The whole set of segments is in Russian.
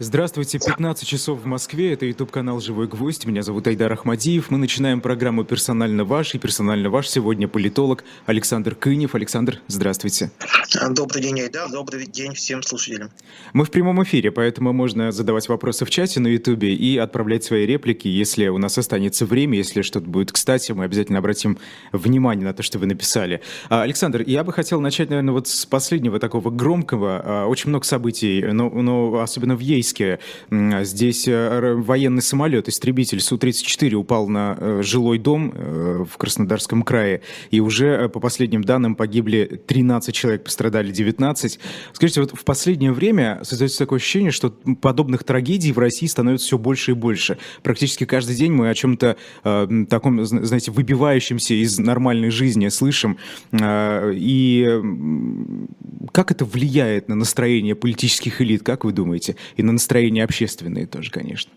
Здравствуйте, 15 часов в Москве, это YouTube-канал «Живой гвоздь», меня зовут Айдар Ахмадиев, мы начинаем программу «Персонально ваш», и «Персонально ваш» сегодня политолог Александр Кынев. Александр, здравствуйте. Добрый день, Айдар, добрый день всем слушателям. Мы в прямом эфире, поэтому можно задавать вопросы в чате на YouTube и отправлять свои реплики, если у нас останется время, если что-то будет кстати, мы обязательно обратим внимание на то, что вы написали. А, Александр, я бы хотел начать, наверное, вот с последнего такого громкого, а, очень много событий, но, но особенно в Ейске, Армейске. Здесь э, военный самолет, истребитель Су-34 упал на э, жилой дом э, в Краснодарском крае. И уже, по последним данным, погибли 13 человек, пострадали 19. Скажите, вот в последнее время создается такое ощущение, что подобных трагедий в России становится все больше и больше. Практически каждый день мы о чем-то таком, знаете, выбивающемся из нормальной жизни слышим. И как это влияет на настроение политических элит, как вы думаете? И на настроение общественное тоже, конечно.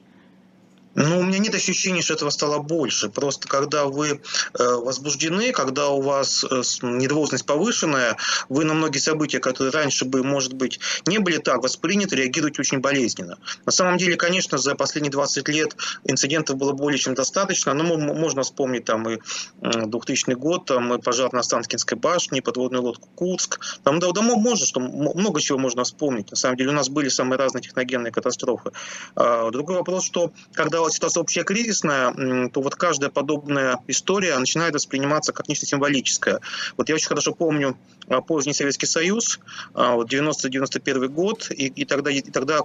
Ну, у меня нет ощущения, что этого стало больше. Просто когда вы э, возбуждены, когда у вас э, нервозность повышенная, вы на многие события, которые раньше бы, может быть, не были так восприняты, реагируете очень болезненно. На самом деле, конечно, за последние 20 лет инцидентов было более чем достаточно. Но можно вспомнить там и 2000 год, там и пожар на Останкинской башне, подводную лодку Курск. Там да, да, можно, что много чего можно вспомнить. На самом деле у нас были самые разные техногенные катастрофы. А, другой вопрос, что когда ситуация общая кризисная, то вот каждая подобная история начинает восприниматься как нечто символическое. Вот я очень хорошо помню а, поздний Советский Союз, а, вот 90-91 год, и, и тогда, и тогда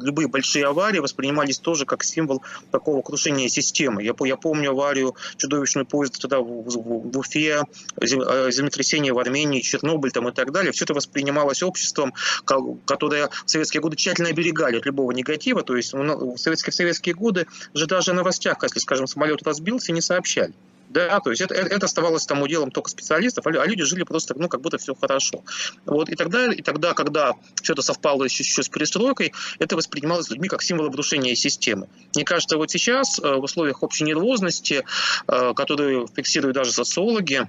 любые большие аварии воспринимались тоже как символ такого крушения системы. Я, я помню аварию чудовищную поезд тогда в, в, в Уфе, а, землетрясение в Армении, Чернобыль там и так далее. Все это воспринималось обществом, которое в советские годы тщательно оберегали от любого негатива. То есть в советские, в советские годы годы же даже о новостях, если, скажем, самолет разбился, не сообщали. Да, то есть это, это оставалось там уделом только специалистов, а, а люди жили просто, ну, как будто все хорошо. Вот, и тогда, и тогда, когда все это совпало еще, еще с перестройкой, это воспринималось людьми как символ обрушения системы. Мне кажется, вот сейчас э, в условиях общей нервозности, э, которые фиксируют даже социологи,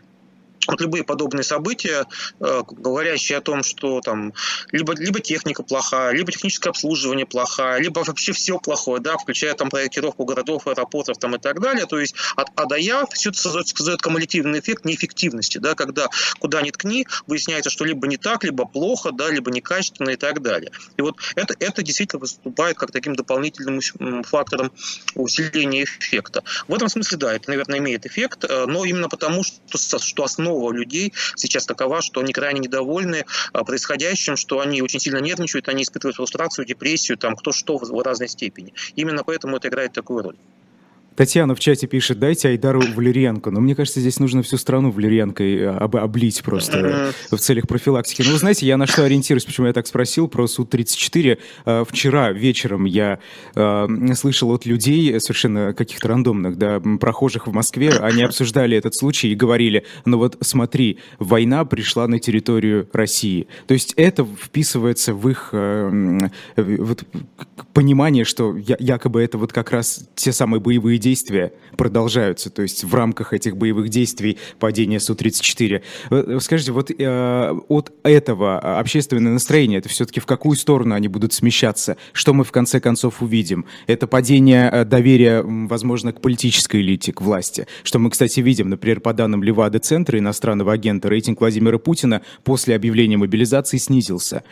вот любые подобные события, э, говорящие о том, что там либо, либо техника плохая, либо техническое обслуживание плохое, либо вообще все плохое, да, включая там проектировку городов, аэропортов там и так далее. То есть от А до Я все это создает, создает кумулятивный эффект неэффективности, да, когда куда ни ткни, выясняется, что либо не так, либо плохо, да, либо некачественно и так далее. И вот это, это действительно выступает как таким дополнительным фактором усиления эффекта. В этом смысле, да, это, наверное, имеет эффект, э, но именно потому, что, что основа основа людей сейчас такова, что они крайне недовольны а, происходящим, что они очень сильно нервничают, они испытывают фрустрацию, депрессию, там кто что в разной степени. Именно поэтому это играет такую роль. Татьяна в чате пишет, дайте Айдару валерьянку. Но мне кажется, здесь нужно всю страну валерьянкой э, об, облить просто в целях профилактики. Ну, вы знаете, я на что ориентируюсь, почему я так спросил про Су-34. Э, вчера вечером я э, слышал от людей, совершенно каких-то рандомных, да, прохожих в Москве, они обсуждали этот случай и говорили, ну вот смотри, война пришла на территорию России. То есть это вписывается в их вот, понимание, что якобы это вот как раз те самые боевые действия продолжаются, то есть в рамках этих боевых действий падения Су-34. Скажите, вот э, от этого общественное настроение, это все-таки в какую сторону они будут смещаться? Что мы в конце концов увидим? Это падение э, доверия, возможно, к политической элите, к власти. Что мы, кстати, видим, например, по данным Левада-центра, иностранного агента, рейтинг Владимира Путина после объявления мобилизации снизился.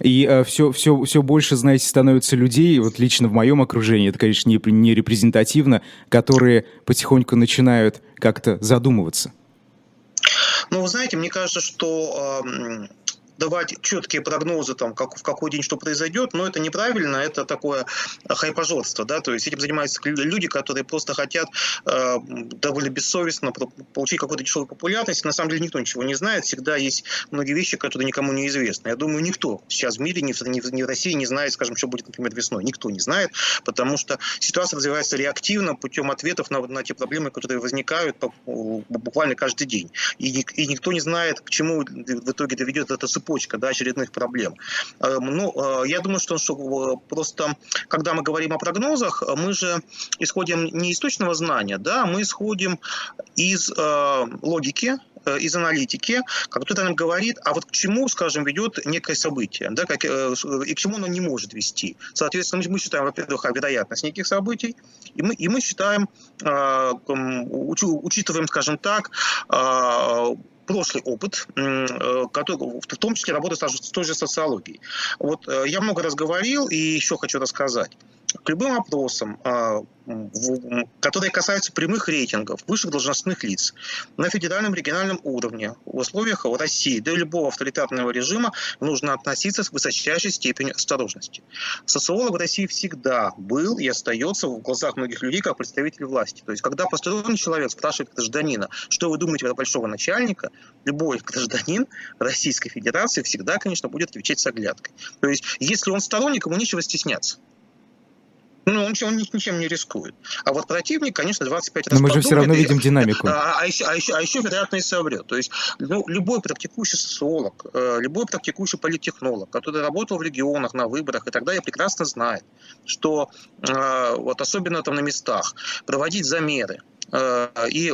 И э, все, все, все больше, знаете, становится людей, вот лично в моем окружении, это, конечно, не, не репрезентативно, которые потихоньку начинают как-то задумываться. Ну, вы знаете, мне кажется, что давать четкие прогнозы, там, как, в какой день что произойдет, но это неправильно, это такое хайпожорство, да, то есть этим занимаются люди, которые просто хотят э, довольно бессовестно получить какую-то дешевую популярность. На самом деле никто ничего не знает, всегда есть многие вещи, которые никому не известны. Я думаю, никто сейчас в мире, ни в, ни в России не знает, скажем, что будет, например, весной. Никто не знает, потому что ситуация развивается реактивно путем ответов на, на те проблемы, которые возникают буквально каждый день. И, и никто не знает, к чему в итоге доведет эта цепочка цепочка да, очередных проблем. Эм, ну, э, я думаю, что, что э, просто, когда мы говорим о прогнозах, мы же исходим не из точного знания, да, мы исходим из э, логики, э, из аналитики, который нам говорит, а вот к чему, скажем, ведет некое событие, да, как, э, и к чему оно не может вести. Соответственно, мы считаем, во-первых, вероятность неких событий, и мы, и мы считаем, э, учитываем, скажем так, прошлый опыт, который, в том числе работы с той же социологией. Вот я много раз говорил и еще хочу рассказать к любым опросам, а, которые касаются прямых рейтингов высших должностных лиц на федеральном региональном уровне в условиях России до любого авторитарного режима нужно относиться с высочайшей степенью осторожности. Социолог в России всегда был и остается в глазах многих людей как представитель власти. То есть, когда посторонний человек спрашивает гражданина, что вы думаете про большого начальника, любой гражданин Российской Федерации всегда, конечно, будет отвечать с оглядкой. То есть, если он сторонник, ему нечего стесняться. Ну, он, он ничем не рискует. А вот противник, конечно, 25 раз Но мы же все равно видим динамику. А, а, еще, а, еще, а еще, вероятно, и соврет. То есть ну, любой практикующий социолог, э, любой практикующий политтехнолог, который работал в регионах, на выборах и так далее, прекрасно знает, что э, вот особенно там на местах проводить замеры, и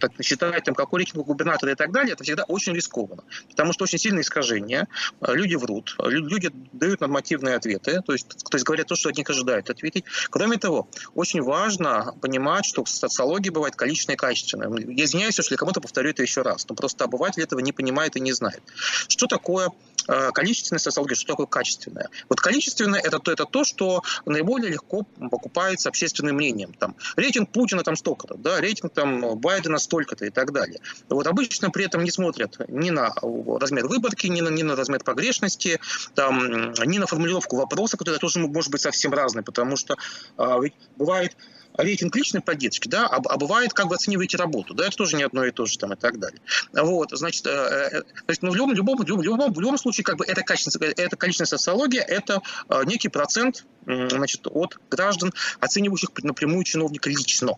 так, считать, там, какой рейтинг губернатора и так далее, это всегда очень рискованно. Потому что очень сильные искажения, э, люди врут, люди дают нормативные ответы, то есть, то есть говорят то, что от них ожидают ответить. Кроме того, очень важно понимать, что в социологии бывает количественное и качественное. Я извиняюсь, если кому-то повторю это еще раз, но просто обыватель этого не понимает и не знает. Что такое Э, количественная социология, что такое качественное. Вот количественное это то, это то, что наиболее легко покупается общественным мнением. Там, рейтинг Путина там столько-то, да, рейтинг там Байдена столько-то и так далее. Вот обычно при этом не смотрят ни на размер выборки, ни на, ни на размер погрешности, там, ни на формулировку вопроса, который тоже может быть совсем разный, потому что а, ведь бывает рейтинг личной поддержки, да, а, а бывает, как вы оцениваете работу, да, это тоже не одно и то же там и так далее. Вот, значит, э, э, то есть, ну, в любом, любом, любом, в любом случае, как бы это качественная, это количественная социология, это э, некий процент, значит, от граждан, оценивающих напрямую чиновника лично.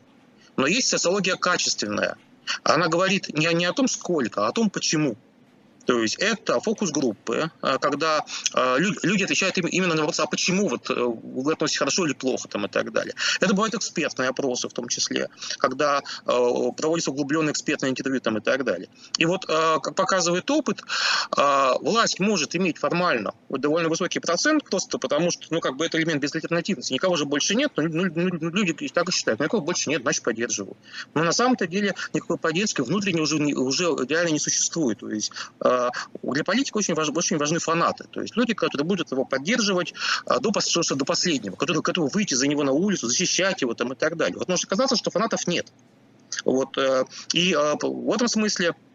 Но есть социология качественная. Она говорит не, не о том, сколько, а о том, почему. То есть это фокус-группы, а, когда а, люди отвечают именно на вопрос, а почему вот э, вы относитесь хорошо или плохо там и так далее. Это бывают экспертные опросы в том числе, когда э, проводятся углубленные экспертные интервью там и так далее. И вот, э, как показывает опыт, власть может иметь формально довольно высокий процент, просто потому что, ну, как бы это элемент безальтернативности. Никого же больше нет, но ну, ну, люди так и считают. Никого больше нет, значит, поддерживают. Но на самом-то деле никакой поддержки внутренней уже, уже реально не существует. То есть Э, для политика очень, важ, очень важны фанаты. То есть люди, которые будут его поддерживать э, до, до последнего, которые готовы выйти за него на улицу, защищать его там, и так далее. Вот может оказаться, что фанатов нет. Вот, э, и в этом смысле Э,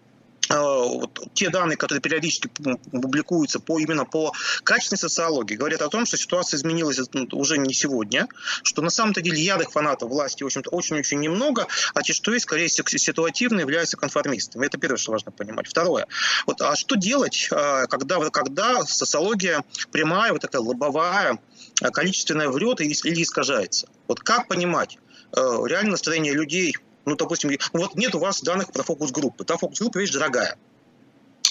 вот, те данные, которые периодически публикуются по, именно по качественной социологии, говорят о том, что ситуация изменилась ну, уже не сегодня, что на самом-то деле ярых фанатов власти, в общем-то, очень-очень немного, а те, что есть, скорее ситуативно являются конформистами. Это первое, что важно понимать. Второе. Вот, а что делать, э, когда, когда социология прямая, вот такая лобовая, э, количественная врет или искажается? Вот как понимать реальное настроение людей ну, допустим, вот нет у вас данных про фокус-группы. Та фокус-группа вещь дорогая.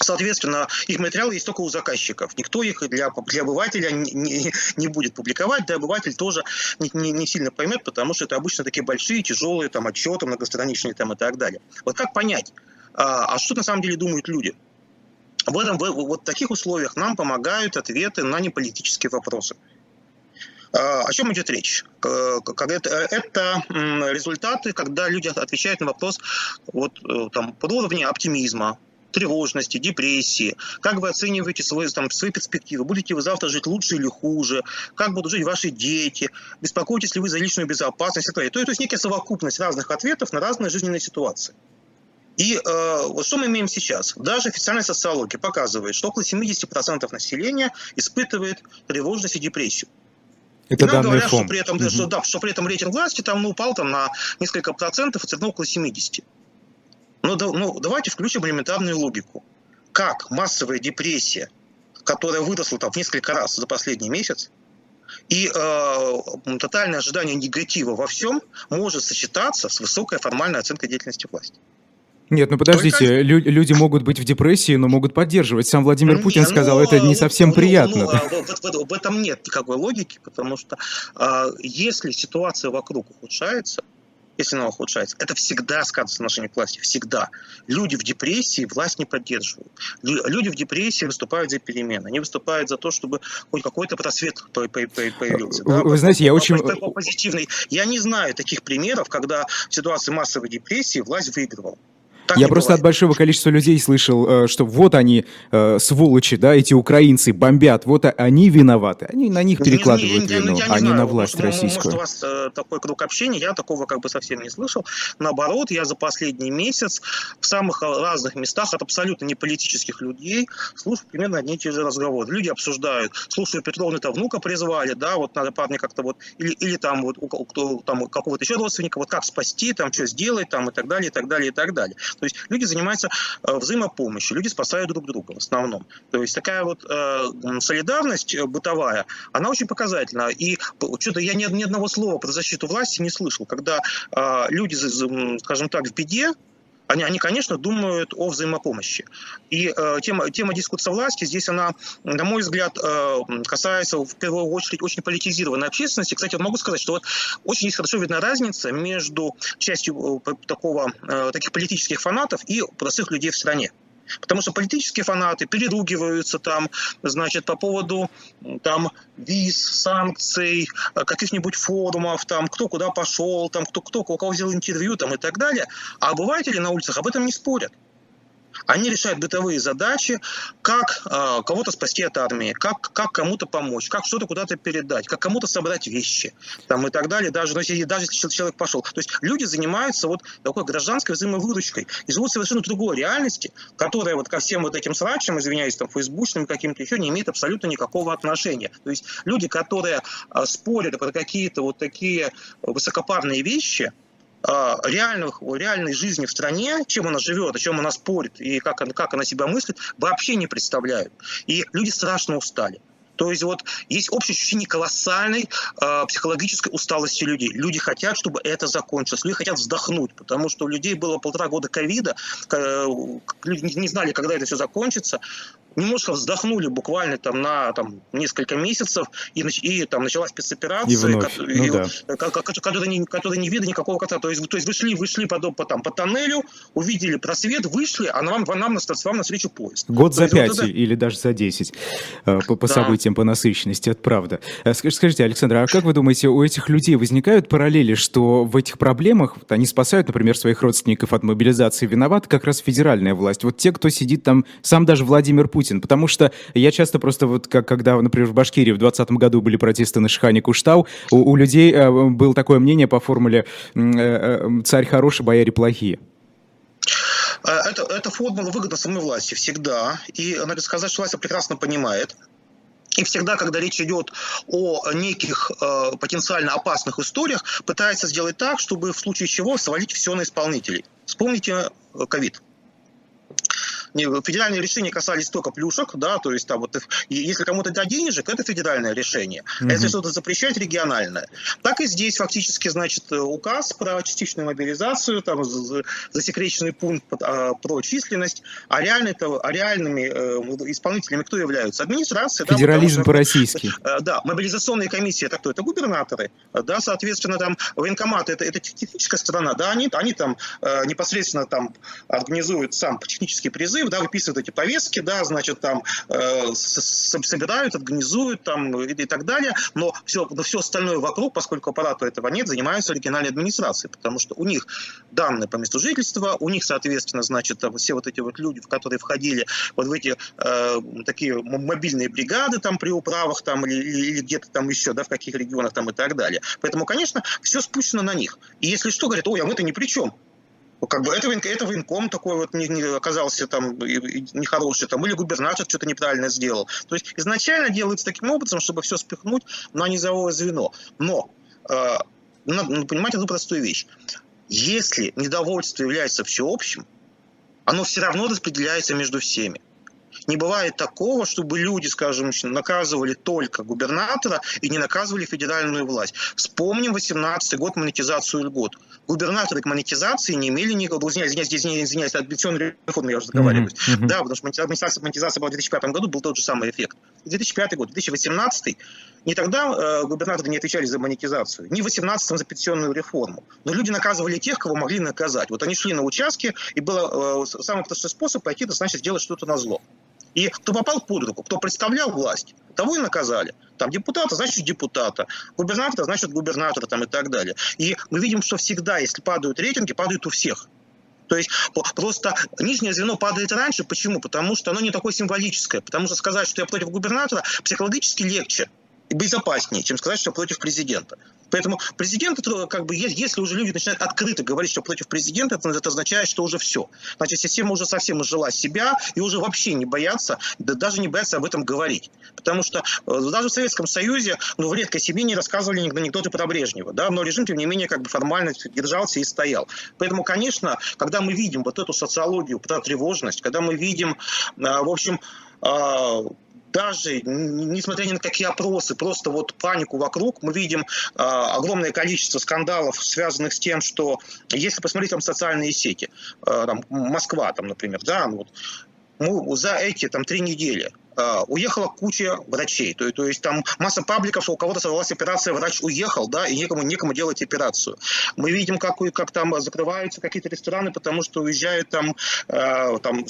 Соответственно, их материалы есть только у заказчиков. Никто их для, для обывателя не, не будет публиковать, да обыватель тоже не, не, не сильно поймет, потому что это обычно такие большие, тяжелые там, отчеты, многостраничные там, и так далее. Вот как понять, а, а что на самом деле думают люди? В, этом, в, вот таких условиях нам помогают ответы на неполитические вопросы. А, о чем идет речь? Это, это результаты, когда люди отвечают на вопрос вот, э, там, под уровня оптимизма, тревожности, депрессии, как вы оцениваете свои, там, свои перспективы, будете вы завтра жить лучше или хуже, как будут жить ваши дети, беспокоитесь ли вы за личную безопасность и так далее. То есть некая совокупность разных ответов на разные жизненные ситуации. И э, вот что мы имеем сейчас? Даже официальная социология показывает, что около 70% населения испытывает тревожность и депрессию. Это и нам говорят, что при, этом, угу. что, да, что при этом рейтинг власти там ну, упал там, на несколько процентов, и около 70. Ну, да, ну, давайте включим элементарную логику. Как массовая депрессия, которая выросла там в несколько раз за последний месяц, и э, тотальное ожидание негатива во всем может сочетаться с высокой формальной оценкой деятельности власти. Нет, ну подождите, Только... лю- люди могут быть в депрессии, но могут поддерживать. Сам Владимир не, Путин сказал, ну, это не совсем ну, приятно. Ну, да? в, в, в, этом нет никакой логики, потому что э, если ситуация вокруг ухудшается, если она ухудшается, это всегда сказывается на отношении к власти, всегда. Люди в депрессии власть не поддерживают. Люди в депрессии выступают за перемены, они выступают за то, чтобы хоть какой-то просвет появился. Вы, да? вы знаете, я очень... Позитивный. Я не знаю таких примеров, когда в ситуации массовой депрессии власть выигрывала. Так Я просто бывает. от большого количества людей слышал, э, что вот они, э, сволочи, да, эти украинцы бомбят, вот они виноваты. Они на них перекладывают вину, я не а не на власть может, российскую. Может, у вас э, такой круг общения, я такого как бы совсем не слышал. Наоборот, я за последний месяц в самых разных местах от абсолютно не политических людей слушаю примерно одни и те же разговоры. Люди обсуждают, слушаю, Петровны-то внука призвали, да, вот надо парня как-то вот, или, или там вот у, у, там какого-то еще родственника, вот как спасти, там что сделать, там и так далее, и так далее, и так далее. То есть люди занимаются э, взаимопомощью, люди спасают друг друга в основном. То есть такая вот э, солидарность э, бытовая, она очень показательна. И что-то я ни, одного слова про защиту власти не слышал. Когда э, люди, скажем так, в беде, они, они, конечно, думают о взаимопомощи. И э, тема, тема дискурса власти здесь, она, на мой взгляд, э, касается в первую очередь очень политизированной общественности. Кстати, вот могу сказать, что вот очень есть хорошо видна разница между частью э, такого, э, таких политических фанатов и простых людей в стране. Потому что политические фанаты переругиваются там, значит, по поводу там виз, санкций, э, каких-нибудь форумов, там, кто куда пошел, там, кто, кто у кого взял интервью там, и так далее. А обыватели на улицах об этом не спорят. Они решают бытовые задачи, как э, кого-то спасти от армии, как, как кому-то помочь, как что-то куда-то передать, как кому-то собрать вещи там, и так далее, даже, ну, если, даже если человек пошел. То есть люди занимаются вот такой гражданской взаимовыручкой и живут совершенно другой реальности, которая вот ко всем вот этим срачам, извиняюсь, там, фейсбучным каким-то еще не имеет абсолютно никакого отношения. То есть люди, которые э, спорят про какие-то вот такие высокопарные вещи, реальных, реальной жизни в стране, чем она живет, о чем она спорит и как, она, как она себя мыслит, вообще не представляют. И люди страшно устали. То есть вот есть общее ощущение колоссальной э, психологической усталости людей. Люди хотят, чтобы это закончилось. Люди хотят вздохнуть, потому что у людей было полтора года ковида, люди не знали, когда это все закончится немножко вздохнули буквально там на там, несколько месяцев, и, и там началась спецоперация, и вновь. Как, ну, и, да. которая, не, которая не видно никакого конца. То есть, то есть вышли, вышли по, по, там, по тоннелю, увидели просвет, вышли, а нам, нам, вам навстречу поезд. Год то за пять вот это... или даже за десять э, по, по да. событиям, по насыщенности, это правда. Э, скажите, Александр, а как вы думаете, у этих людей возникают параллели, что в этих проблемах они спасают, например, своих родственников от мобилизации, виноват как раз федеральная власть? Вот те, кто сидит там, сам даже Владимир Путин, Путин. Потому что я часто просто вот, как, когда, например, в Башкирии в 2020 году были протесты на Шихане Куштау, у, у людей э, было такое мнение по формуле э, э, «царь хороший, бояре плохие». Э, это, это формула выгодна самой власти всегда. И надо сказать, что власть прекрасно понимает. И всегда, когда речь идет о неких э, потенциально опасных историях, пытается сделать так, чтобы в случае чего свалить все на исполнителей. Вспомните э, ковид федеральные решения касались только плюшек, да, то есть там вот если кому-то дать денежек, это федеральное решение. Mm-hmm. А если что-то запрещать, региональное. Так и здесь фактически, значит, указ про частичную мобилизацию, там засекреченный пункт а, про численность, а, реально, а реальными э, исполнителями кто являются? Администрация. Федерализм да, по-российски. Э, да, мобилизационные комиссии, это кто? Это губернаторы, да, соответственно, там военкоматы, это, это техническая сторона, да, они, они там э, непосредственно там организуют сам технический призыв, да, выписывают эти повестки, да, значит, там э, собирают, организуют там и, и так далее, но все, но все остальное вокруг, поскольку аппарата этого нет, занимаются региональной администрацией, потому что у них данные по месту жительства, у них, соответственно, значит, все вот эти вот люди, в которые входили вот в эти э, такие мобильные бригады там при управах там или, или где-то там еще, да, в каких регионах там и так далее. Поэтому, конечно, все спущено на них. И если что, говорят, ой, а мы-то ни при чем как бы это, это военком такой вот не, не оказался там нехороший, там, или губернатор что-то неправильно сделал. То есть изначально делается таким образом, чтобы все спихнуть на низовое звено. Но э, надо понимать одну простую вещь. Если недовольство является всеобщим, оно все равно распределяется между всеми. Не бывает такого, чтобы люди, скажем, наказывали только губернатора и не наказывали федеральную власть. Вспомним 18 год монетизацию льгот. Губернаторы к монетизации не имели никакого... Извиняюсь, извиняюсь, извиняюсь, от пенсионной реформы я уже заговариваюсь. Mm-hmm. Да, потому что монетизация, монетизация была в 2005 году, был тот же самый эффект. 2005 год, 2018 Не тогда э, губернаторы не отвечали за монетизацию, не в 18-м за пенсионную реформу. Но люди наказывали тех, кого могли наказать. Вот они шли на участки, и был э, самый простой способ пойти, это значит сделать что-то на зло. И кто попал под руку, кто представлял власть, того и наказали. Там депутата, значит депутата. Губернатора, значит губернатора там и так далее. И мы видим, что всегда, если падают рейтинги, падают у всех. То есть просто нижнее звено падает раньше. Почему? Потому что оно не такое символическое. Потому что сказать, что я против губернатора, психологически легче безопаснее, чем сказать, что против президента. Поэтому президент, как бы, если уже люди начинают открыто говорить, что против президента, это, это означает, что уже все. Значит, система уже совсем изжила себя и уже вообще не боятся, да даже не боятся об этом говорить. Потому что э, даже в Советском Союзе, ну, в редкой семье не рассказывали анекдоты про Брежнева, да, но режим, тем не менее, как бы формально держался и стоял. Поэтому, конечно, когда мы видим вот эту социологию, про тревожность, когда мы видим, э, в общем, э, даже несмотря ни на какие опросы, просто вот панику вокруг, мы видим э, огромное количество скандалов, связанных с тем, что если посмотреть там социальные сети, э, там, Москва, там, например, да, ну вот, мы за эти там три недели уехала куча врачей. То, то есть там масса пабликов, у кого-то сорвалась операция, врач уехал, да, и некому, некому делать операцию. Мы видим, как, как там закрываются какие-то рестораны, потому что уезжают там, uh, там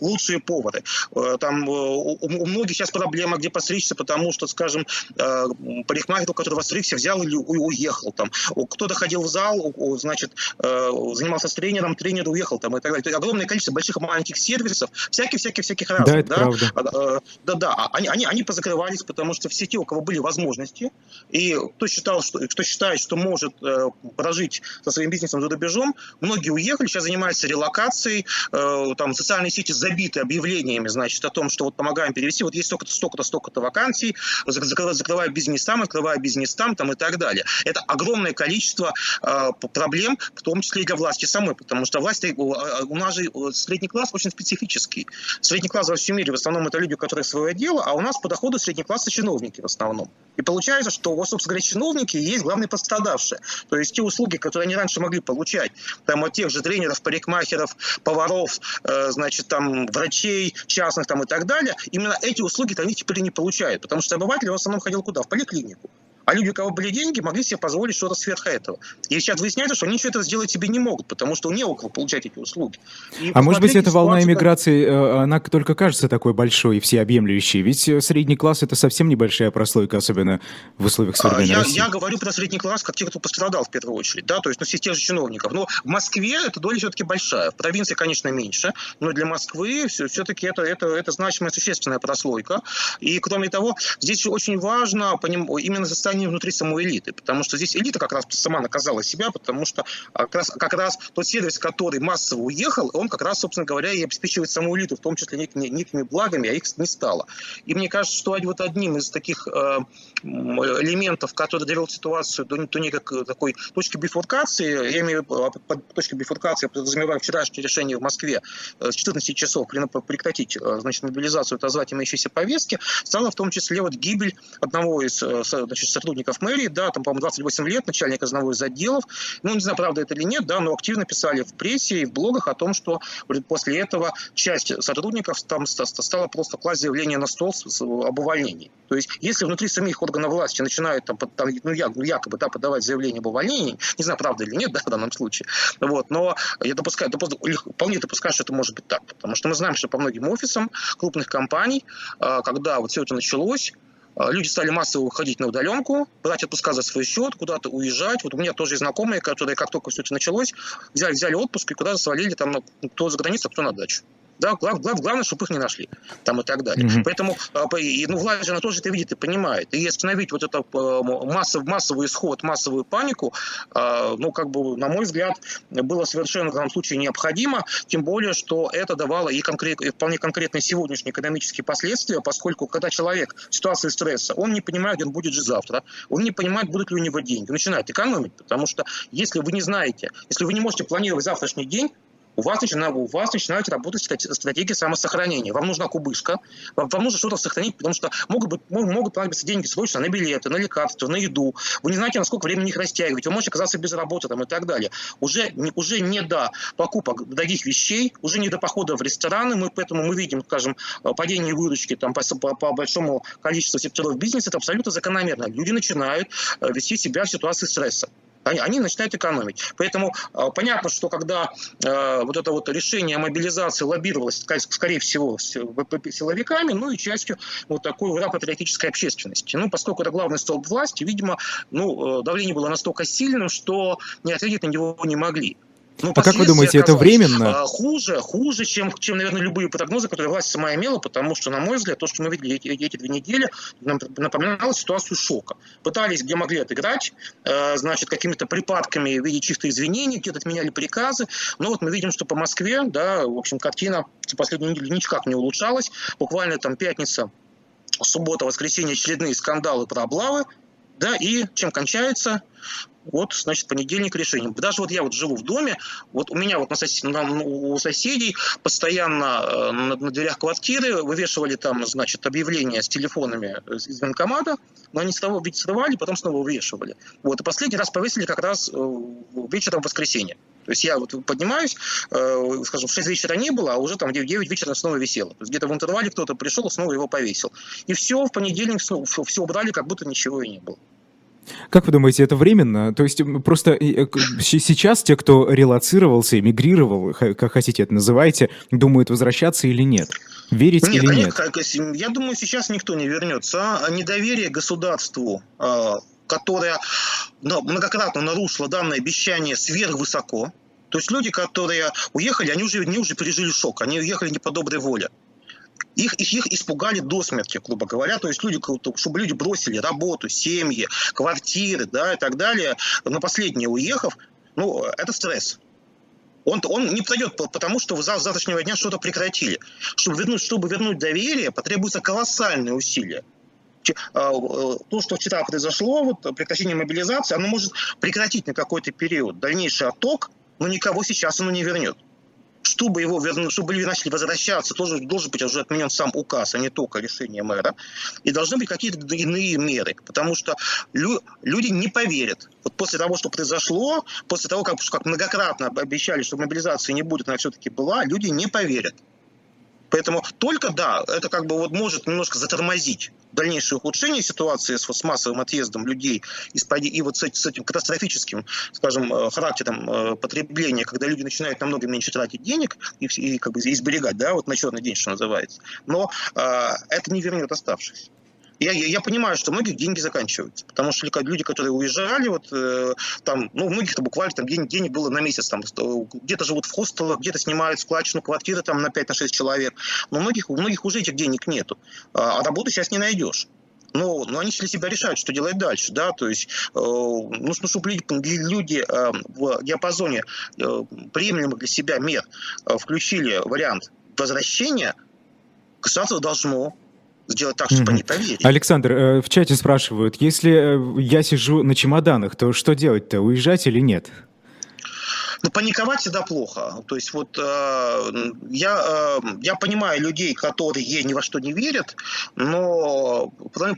лучшие повары. Uh, там у, у многих сейчас проблема, где постричься, потому что, скажем, парикмахер, который вас стригся, взял и уехал. Там. Кто-то ходил в зал, значит, занимался с тренером, тренер уехал там и так далее. То есть огромное количество больших и маленьких сервисов, всяких-всяких-всяких разных. Да, это да? правда. Да-да, а, они, они, они позакрывались, потому что в сети, у кого были возможности, и кто, считал, что, кто считает, что может э, прожить со своим бизнесом за рубежом, многие уехали, сейчас занимаются релокацией, э, там социальные сети забиты объявлениями, значит, о том, что вот помогаем перевести, вот есть столько-то, столько-то, столько-то вакансий, закрываю бизнес там, открываю бизнес там, там и так далее. Это огромное количество э, проблем, в том числе и для власти самой, потому что власть, э, у нас же э, средний класс очень специфический. Средний класс во всем мире в основном основном это люди, у которых свое дело, а у нас по доходу средний класс чиновники в основном. И получается, что, вот, собственно говоря, чиновники есть главные пострадавшие. То есть те услуги, которые они раньше могли получать, там от тех же тренеров, парикмахеров, поваров, э, значит, там врачей частных там и так далее, именно эти услуги-то они теперь не получают, потому что обыватель в основном ходил куда? В поликлинику. А люди, у кого были деньги, могли себе позволить что-то сверх этого. И сейчас выясняется, что они ничего этого сделать себе не могут, потому что не у кого получать эти услуги. И а может быть, эта волна иммиграции, э, она только кажется такой большой и всеобъемлющей? Ведь э, средний класс — это совсем небольшая прослойка, особенно в условиях а, современной я, России. Я говорю про средний класс, как те, кто пострадал в первую очередь, да, то есть ну, все тех же чиновников. Но в Москве эта доля все-таки большая, в провинции, конечно, меньше, но для Москвы все-таки это, это, это значимая существенная прослойка. И, кроме того, здесь очень важно именно состояние внутри самой элиты потому что здесь элита как раз сама наказала себя, потому что а, как раз, как раз тот сервис, который массово уехал, он как раз, собственно говоря, и обеспечивает саму элиту, в том числе некими, некими благами, а их не стало. И мне кажется, что вот одним из таких э, элементов, который довел ситуацию до, до некой такой точки бифуркации, я имею а, под точкой бифуркации, подразумеваю вчерашнее решение в Москве э, с 14 часов прекратить э, значит, мобилизацию, отозвать имеющиеся повестки, стала в том числе вот гибель одного из э, значит, сотрудников мэрии, да, там, по-моему, 28 лет, начальник одного из отделов. Ну, не знаю, правда это или нет, да, но активно писали в прессе и в блогах о том, что после этого часть сотрудников там стала просто класть заявление на стол об увольнении. То есть, если внутри самих органов власти начинают там, там ну, якобы да, подавать заявление об увольнении, не знаю, правда или нет, да, в данном случае, вот, но я допускаю, допускаю, вполне допускаю, что это может быть так, потому что мы знаем, что по многим офисам крупных компаний, а, когда вот все это началось, люди стали массово уходить на удаленку, брать отпуска за свой счет, куда-то уезжать. Вот у меня тоже есть знакомые, которые, как только все это началось, взяли, взяли отпуск и куда-то свалили, там, кто за границу, а кто на дачу. Да, глав, глав, главное, чтобы их не нашли. Там и так далее. Mm-hmm. Поэтому а, ну, власть же она тоже это видит и понимает. И остановить вот это а, массов, массовый исход, массовую панику, а, ну, как бы, на мой взгляд, было совершенно в данном случае необходимо. Тем более, что это давало и, конкрет, и вполне конкретные сегодняшние экономические последствия, поскольку когда человек в ситуации стресса, он не понимает, где он будет жить завтра, он не понимает, будут ли у него деньги, он начинает экономить. Потому что если вы не знаете, если вы не можете планировать завтрашний день, у вас, начинают, у вас начинают работать стратегии самосохранения. Вам нужна кубышка, вам, вам нужно что-то сохранить, потому что могут, быть, могут понадобиться деньги срочно на билеты, на лекарства, на еду. Вы не знаете, насколько времени их растягивать. Вы можете оказаться без работы там, и так далее. Уже, уже не до покупок дорогих вещей, уже не до похода в рестораны. Мы, поэтому мы видим, скажем, падение выручки там, по, по, по большому количеству секторов бизнеса. Это абсолютно закономерно. Люди начинают э, вести себя в ситуации стресса они, они начинают экономить. Поэтому э, понятно, что когда э, вот это вот решение о мобилизации лоббировалось, скорее всего, силовиками, ну и частью вот такой ура патриотической общественности. Ну, поскольку это главный столб власти, видимо, ну, э, давление было настолько сильным, что не ответить на него не могли. Ну, а как вы думаете, это временно? А, хуже, хуже, чем, чем, наверное, любые прогнозы, которые власть сама имела, потому что, на мой взгляд, то, что мы видели эти, эти две недели, напоминало ситуацию шока. Пытались, где могли отыграть, э, значит, какими-то припадками в виде чьих-то извинений, где-то отменяли приказы. Но вот мы видим, что по Москве, да, в общем, картина за последнюю неделю никак не улучшалась. Буквально там пятница, суббота, воскресенье, очередные скандалы про облавы, да, и чем кончается? Вот, значит, понедельник решение. Даже вот я вот живу в доме, вот у меня вот на сосед, на, у соседей постоянно э, на, на дверях квартиры вывешивали там, значит, объявления с телефонами из банкомата, но они снова ведь срывали, потом снова вывешивали. Вот, и последний раз повесили как раз э, вечером в воскресенье. То есть я вот поднимаюсь, э, скажем, в 6 вечера не было, а уже там 9 вечера снова висело. То есть где-то в интервале кто-то пришел снова его повесил. И все, в понедельник все убрали, как будто ничего и не было. Как вы думаете, это временно? То есть просто э, сейчас те, кто релацировался, эмигрировал, как хотите это называйте, думают возвращаться или нет? Верить нет, или нет? Как, я думаю, сейчас никто не вернется. А недоверие государству а, которое многократно нарушило данное обещание сверхвысоко. То есть люди, которые уехали, они уже, они уже пережили шок, они уехали не по доброй воле. Их, их, их испугали до смерти, грубо говоря. То есть люди, чтобы люди бросили работу, семьи, квартиры да, и так далее, на последнее уехав, ну, это стресс. Он, он не пройдет, потому что с завтрашнего дня что-то прекратили. Чтобы вернуть, чтобы вернуть доверие, потребуются колоссальные усилия. А, то, что вчера произошло, вот прекращение мобилизации, оно может прекратить на какой-то период дальнейший отток, но никого сейчас оно не вернет чтобы его чтобы люди начали возвращаться, тоже должен быть уже отменен сам указ, а не только решение мэра. И должны быть какие-то иные меры, потому что лю люди не поверят. Вот после того, что произошло, после того, как, как многократно обещали, что мобилизации не будет, она все-таки была, люди не поверят. Поэтому только да, это как бы вот может немножко затормозить дальнейшее ухудшение ситуации с, с массовым отъездом людей из, и вот с, с этим катастрофическим, скажем, э, характером э, потребления, когда люди начинают намного меньше тратить денег и, и как бы и сберегать, да, вот на черный день, что называется. Но э, это не вернет оставшихся. Я, я, я понимаю, что многих деньги заканчиваются, потому что люди, которые уезжали, вот э, там, ну, у многих-то буквально там день, денег было на месяц, там, где-то живут в хостелах, где-то снимают складчину квартиры там на 5-6 человек, но многих, у многих уже этих денег нету, а, а работы сейчас не найдешь. Но, но они для себя решают, что делать дальше, да, то есть, э, ну, чтобы люди, люди э, в диапазоне э, приемлемых для себя мер э, включили вариант возвращения, государство должно сделать так, чтобы mm-hmm. они поверили. Александр, э, в чате спрашивают, если э, я сижу на чемоданах, то что делать-то, уезжать или нет? Ну, паниковать всегда плохо. То есть вот э, я, э, я понимаю людей, которые ни во что не верят, но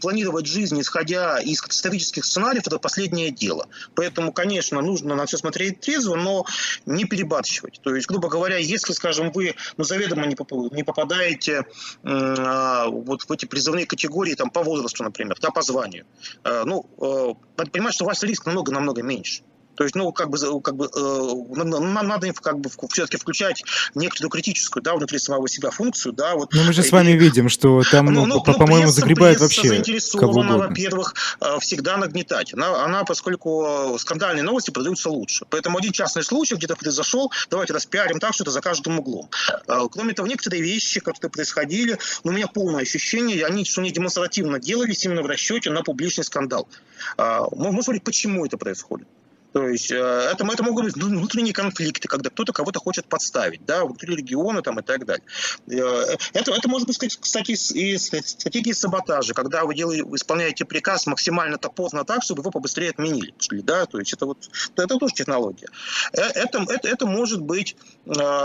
планировать жизнь, исходя из катастрофических сценариев, это последнее дело. Поэтому, конечно, нужно на все смотреть трезво, но не перебарщивать. То есть, грубо говоря, если, скажем, вы ну, заведомо не, поп- не попадаете э, вот в эти призывные категории там, по возрасту, например, да, по званию, э, ну, э, понимаете, что у вас риск намного-намного меньше. То есть, ну, как бы, как бы э, нам надо как бы все-таки включать некоторую критическую, да, внутри самого себя функцию, да, вот. Но мы же с вами и, видим, что там, ну, ну, по- ну, по-моему, загребают вообще заинтересована, во-первых, э, всегда нагнетать. Она, она, поскольку скандальные новости продаются лучше. Поэтому один частный случай где-то произошел, давайте распиарим так, что это за каждым углом. Э, кроме того, некоторые вещи, которые происходили, ну, у меня полное ощущение, они, что они демонстративно делались именно в расчете на публичный скандал. Можно смотреть, почему это происходит. То есть э, это, это могут быть внутренние конфликты, когда кто-то кого-то хочет подставить, да, внутри региона там и так далее. Э, это, это может быть, кстати, и стратегии саботажа, когда вы, делаете, исполняете приказ максимально поздно так, чтобы его побыстрее отменили. Да, то есть это вот это тоже технология. Э, это, это, это может быть,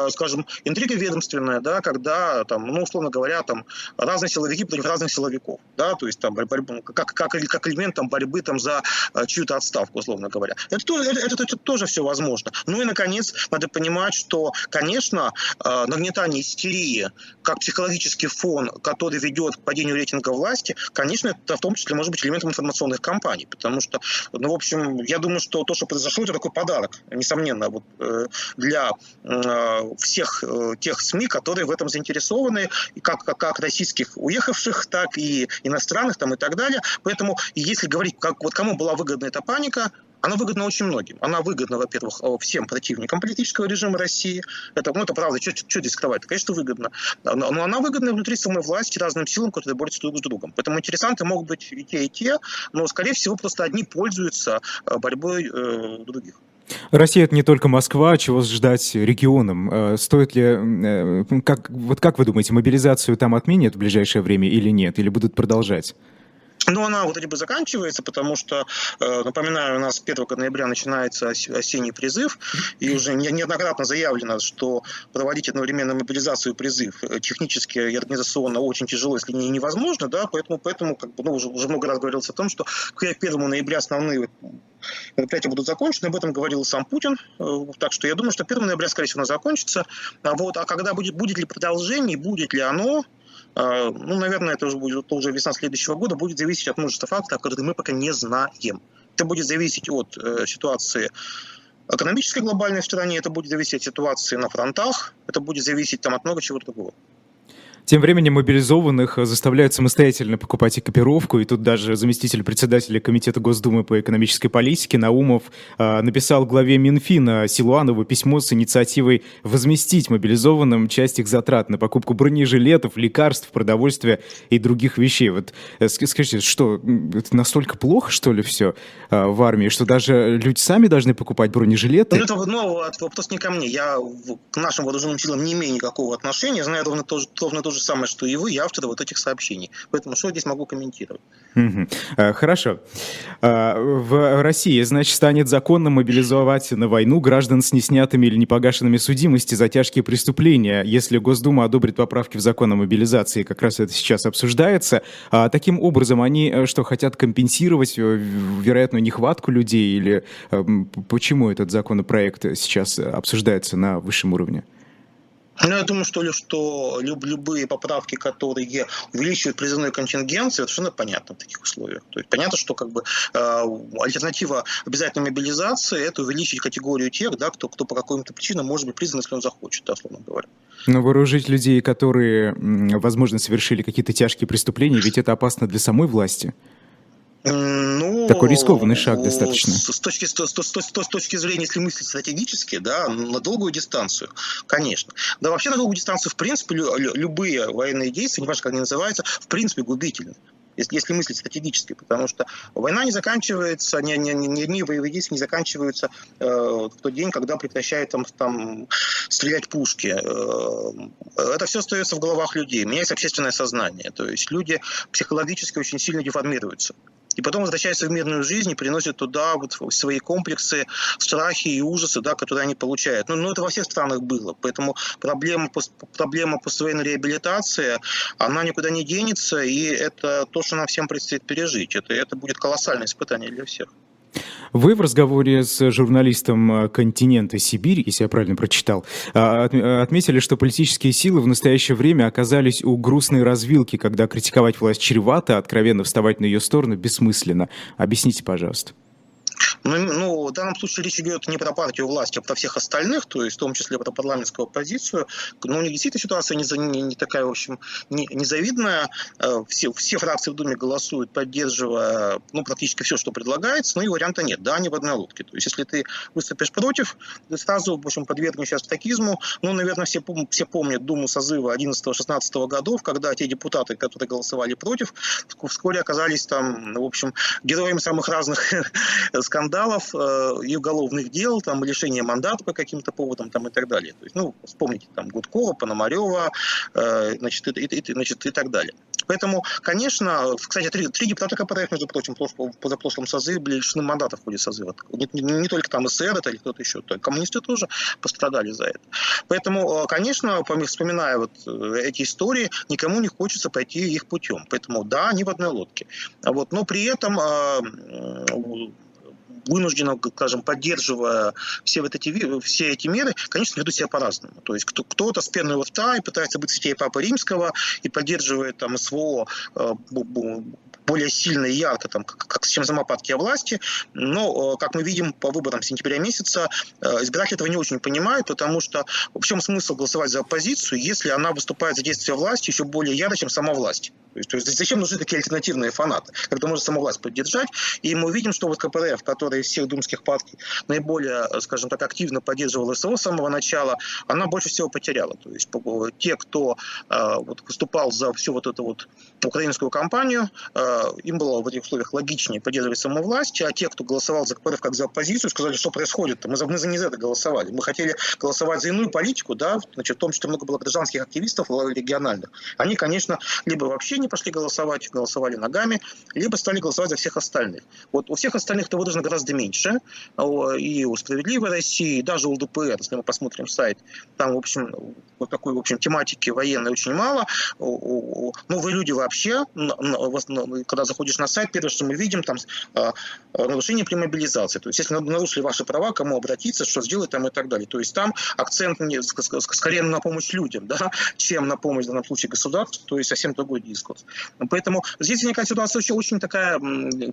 скажем, интрига ведомственная, да, когда там, ну, условно говоря, там разные силовики против разных силовиков, да, то есть там борьба, как, как, как элемент там, борьбы там, за чью-то отставку, условно говоря. Это это, это, это тоже все возможно. Ну и, наконец, надо понимать, что, конечно, э, нагнетание истерии как психологический фон, который ведет к падению рейтинга власти, конечно, это в том числе может быть элементом информационных кампаний, потому что, ну, в общем, я думаю, что то, что произошло, это такой подарок, несомненно, вот, э, для э, всех тех СМИ, которые в этом заинтересованы, как, как, как российских уехавших, так и иностранных там, и так далее. Поэтому, если говорить, как, вот кому была выгодна эта паника, она выгодна очень многим. Она выгодна, во-первых, э, всем противникам политического режима России. Это, ну, это правда, что, здесь скрывать? Это, конечно, выгодно. Но, но она выгодна внутри самой власти разным силам, которые борются друг с другом. Поэтому интересанты могут быть и те, и те, но, скорее всего, просто одни пользуются э, борьбой э, других. Россия это не только Москва, чего ждать регионам? Э, стоит ли, как, вот как вы думаете, мобилизацию там отменят в ближайшее время или нет, или будут продолжать? Но она вроде бы заканчивается, потому что, э, напоминаю, у нас 1 ноября начинается осенний призыв, и уже неоднократно заявлено, что проводить одновременно мобилизацию и призыв э, технически и организационно очень тяжело, если не невозможно, да, поэтому, поэтому как бы, ну, уже, уже много раз говорилось о том, что к 1 ноября основные мероприятия будут закончены, об этом говорил сам Путин, э, так что я думаю, что 1 ноября, скорее всего, она закончится, а вот, а когда будет, будет ли продолжение, будет ли оно, ну, наверное, это уже будет уже весна следующего года, будет зависеть от множества факторов, которые мы пока не знаем. Это будет зависеть от э, ситуации экономической глобальной в стране, это будет зависеть от ситуации на фронтах, это будет зависеть там, от много чего другого. Тем временем мобилизованных заставляют самостоятельно покупать экипировку, и тут даже заместитель председателя Комитета Госдумы по экономической политике Наумов э, написал главе Минфина Силуанову письмо с инициативой возместить мобилизованным часть их затрат на покупку бронежилетов, лекарств, продовольствия и других вещей. Вот э, скажите, что это настолько плохо, что ли, все э, в армии, что даже люди сами должны покупать бронежилеты? Ну, это ну, вопрос не ко мне. Я к нашим вооруженным силам не имею никакого отношения. Знаю ровно то, ровно то же самое, что и вы, я автор вот этих сообщений. Поэтому что я здесь могу комментировать? Угу. Хорошо. А, в России, значит, станет законно мобилизовать на войну граждан с неснятыми или непогашенными судимости за тяжкие преступления, если Госдума одобрит поправки в закон о мобилизации. Как раз это сейчас обсуждается. А таким образом, они э, что, хотят компенсировать э, вероятную нехватку людей или э, почему этот законопроект сейчас обсуждается на высшем уровне? Ну, я думаю, что, ли, что люб, любые поправки, которые увеличивают призывной контингент, совершенно понятно в таких условиях. То есть понятно, что как бы э, альтернатива обязательной мобилизации – это увеличить категорию тех, да, кто, кто по каким-то причинам может быть призван, если он захочет, да, условно говоря. Но вооружить людей, которые, возможно, совершили какие-то тяжкие преступления, ведь это опасно для самой власти. Ну, Такой рискованный шаг достаточно. С точки, с, с, с, с точки зрения, если мыслить стратегически, да, на долгую дистанцию, конечно. Да вообще на долгую дистанцию, в принципе, лю, любые военные действия, неважно, как они называются, в принципе, губительны если, если мыслить стратегически, потому что война не заканчивается, ни, ни, ни одни боевые действия не заканчиваются э, в тот день, когда прекращают там, там стрелять пушки. Э, это все остается в головах людей, меняется общественное сознание, то есть люди психологически очень сильно деформируются и потом возвращаются в мирную жизнь и приносят туда вот свои комплексы, страхи и ужасы, да, которые они получают. Ну, ну это во всех странах было, поэтому проблема, проблема поствоенной реабилитации, она никуда не денется, и это то, что нам всем предстоит пережить. Это, это будет колоссальное испытание для всех. Вы в разговоре с журналистом э, «Континента Сибирь», если я правильно прочитал, а, э, отметили, что политические силы в настоящее время оказались у грустной развилки, когда критиковать власть чревато, а откровенно вставать на ее сторону бессмысленно. Объясните, пожалуйста. Ну, ну, в данном случае речь идет не про партию власти, а про всех остальных, то есть в том числе про парламентскую оппозицию. Но у них действительно ситуация не, не, не такая, в общем, не, незавидная. Э, все, все фракции в Думе голосуют, поддерживая ну, практически все, что предлагается, но и варианта нет. Да, они в одной лодке. То есть если ты выступишь против, ты сразу, в общем, подвергнешь такизму. Ну, наверное, все, все помнят Думу созыва 11-16 годов, когда те депутаты, которые голосовали против, вскоре оказались там, в общем, героями самых разных скандалов скандалов и уголовных дел, там, лишение мандата по каким-то поводам там, и так далее. То есть, ну, вспомните там Гудкова, Пономарева, значит, и, и, и, значит, и так далее. Поэтому, конечно, кстати, три, три депутата КПРФ, между прочим, в позапрошлом созыве были лишены мандата в ходе созыва. Не, не, не только там СССР это или кто-то еще, то коммунисты тоже пострадали за это. Поэтому, конечно, вспоминая вот эти истории, никому не хочется пойти их путем. Поэтому, да, они в одной лодке. Вот, но при этом вынужденно, скажем, поддерживая все вот эти, все эти меры, конечно, ведут себя по-разному. То есть кто-то с пеной у рта и пытается быть сетей Папы Римского и поддерживает там СВО э, более сильно и ярко, там, как, чем замопадки о власти. Но, э, как мы видим по выборам сентября месяца, э, избиратели этого не очень понимают, потому что в чем смысл голосовать за оппозицию, если она выступает за действия власти еще более яро, чем сама власть. То есть, то есть зачем нужны такие альтернативные фанаты, когда можно саму власть поддержать? И мы видим, что вот КПРФ, который из всех думских партий наиболее, скажем так, активно поддерживал СВО с самого начала, она больше всего потеряла. То есть те, кто э, вот, выступал за всю вот эту вот украинскую кампанию, э, им было в этих условиях логичнее поддерживать саму власть, а те, кто голосовал за КПРФ как за оппозицию, сказали, что происходит. Мы мы за не за это голосовали. Мы хотели голосовать за иную политику, да, значит, в том числе много было гражданских активистов региональных. Они, конечно, либо вообще не пошли голосовать, голосовали ногами, либо стали голосовать за всех остальных. Вот у всех остальных это выражено гораздо меньше. И у «Справедливой России», и даже у ЛДПР, если мы посмотрим сайт, там, в общем, вот такой, в общем, тематики военной очень мало. Новые люди вообще, когда заходишь на сайт, первое, что мы видим, там а, нарушение при мобилизации. То есть, если нарушили ваши права, кому обратиться, что сделать там и так далее. То есть, там акцент скорее на помощь людям, да, чем на помощь в данном случае государству, то есть совсем другой дискурс. Поэтому здесь возникает ситуация очень, очень такая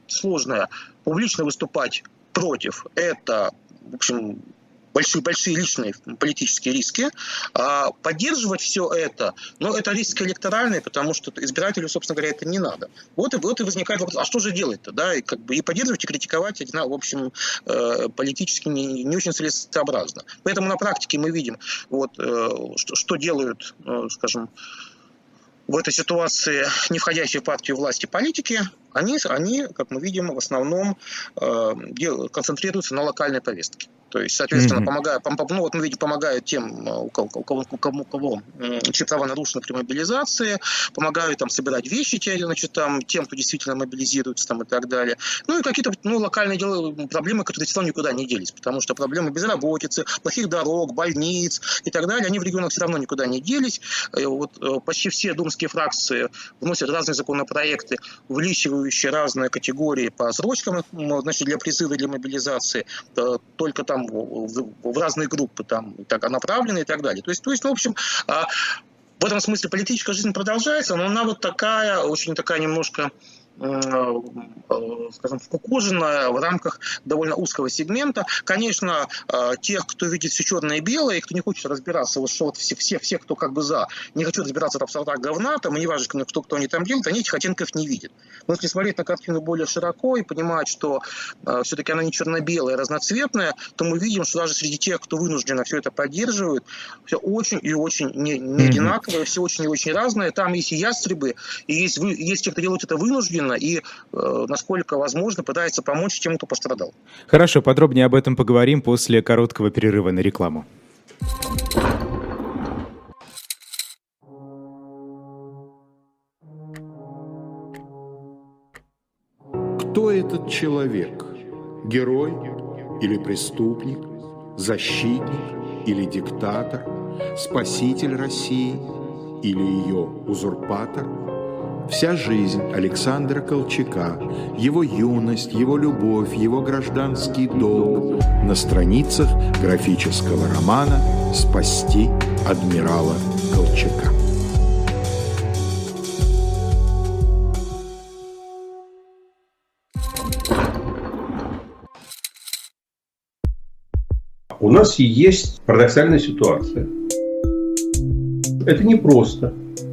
сложная. Публично выступать против – это в общем, большие, большие личные политические риски. А поддерживать все это, но это риски электоральные, потому что избирателю, собственно говоря, это не надо. Вот и, вот и возникает вопрос, а что же делать-то? Да? И, как бы, и поддерживать, и критиковать, в общем, э, политически не, не очень целесообразно. Поэтому на практике мы видим, вот, э, что, что делают, э, скажем, в этой ситуации не входящие в партию власти политики, они, они, как мы видим, в основном э, концентрируются на локальной повестке. То есть, соответственно, mm-hmm. помогая, ну вот мы видим, помогают тем, у кого, у кого, у кого, у кого чьи права нарушены при мобилизации, помогают там собирать вещи, значит, там, тем, кто действительно мобилизируется там, и так далее. Ну и какие-то ну, локальные дела, проблемы, которые все равно никуда не делись, потому что проблемы безработицы, плохих дорог, больниц и так далее, они в регионах все равно никуда не делись. Э, вот э, почти все думские фракции вносят разные законопроекты, увеличивающие разные категории по срочкам, значит, для призыва, для мобилизации. Э, только там в, в разные группы там так, направлены и так далее. То есть, то есть, в общем, а, в этом смысле политическая жизнь продолжается, но она вот такая, очень такая немножко скажем, скукоженная в рамках довольно узкого сегмента. Конечно, э, тех, кто видит все черное и белое, и кто не хочет разбираться, вот что вот все, все, все кто как бы за, не хотят разбираться в абсолютно говна, там, и не важно, кто, кто они там делают, они этих оттенков не видят. Но если смотреть на картину более широко и понимать, что э, все-таки она не черно-белая, а разноцветная, то мы видим, что даже среди тех, кто вынужденно все это поддерживает, все очень и очень не, не одинаковое, все очень и очень разное. Там есть и ястребы, и есть, вы, есть те, кто делают это вынужденно, эффективно и, э, насколько возможно, пытается помочь тем, кто пострадал. Хорошо, подробнее об этом поговорим после короткого перерыва на рекламу. Кто этот человек? Герой или преступник? Защитник или диктатор? Спаситель России или ее узурпатор – Вся жизнь Александра Колчака, его юность, его любовь, его гражданский долг на страницах графического романа «Спасти адмирала Колчака». У нас есть парадоксальная ситуация. Это непросто.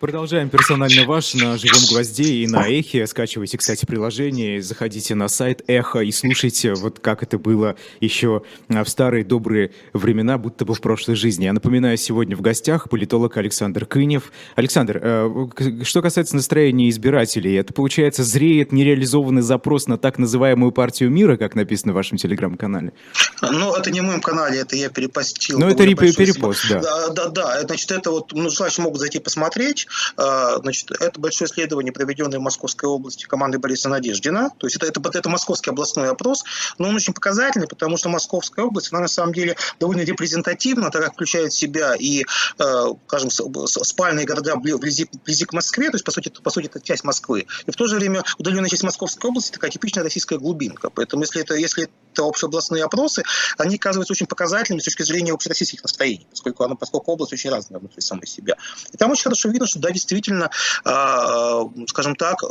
Продолжаем персонально ваш на живом гвозде и на эхе. Скачивайте, кстати, приложение, заходите на сайт Эхо и слушайте, вот как это было еще в старые добрые времена, будто бы в прошлой жизни. Я напоминаю, сегодня в гостях политолог Александр Кынев. Александр, э, что касается настроения избирателей, это, получается, зреет нереализованный запрос на так называемую партию мира, как написано в вашем телеграм-канале? Ну, это не в моем канале, это я перепостил. Ну, это перепост, да. Да, да, да. Значит, это вот, ну, желающие могут зайти посмотреть. А, значит, это большое исследование, проведенное в Московской области командой Бориса Надеждина. То есть это, это, это московский областной опрос, но он очень показательный, потому что Московская область, она на самом деле довольно репрезентативна, так как включает в себя и, э, скажем, спальные города вблизи, вблизи к Москве, то есть, по сути, по сути, это часть Москвы. И в то же время удаленная часть Московской области такая типичная российская глубинка. Поэтому если это, если это общеобластные опросы, они оказываются очень показательными с точки зрения общероссийских настроений, поскольку, она, поскольку область очень разная внутри самой себя. И там очень хорошо видно, что да, действительно, а, скажем так,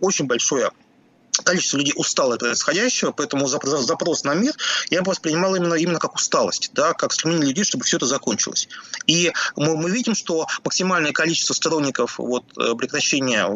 очень большое количество людей устало от происходящего, поэтому запрос на мир я бы воспринимал именно, именно как усталость, да, как стремление людей, чтобы все это закончилось. И мы, мы видим, что максимальное количество сторонников вот, э, прекращения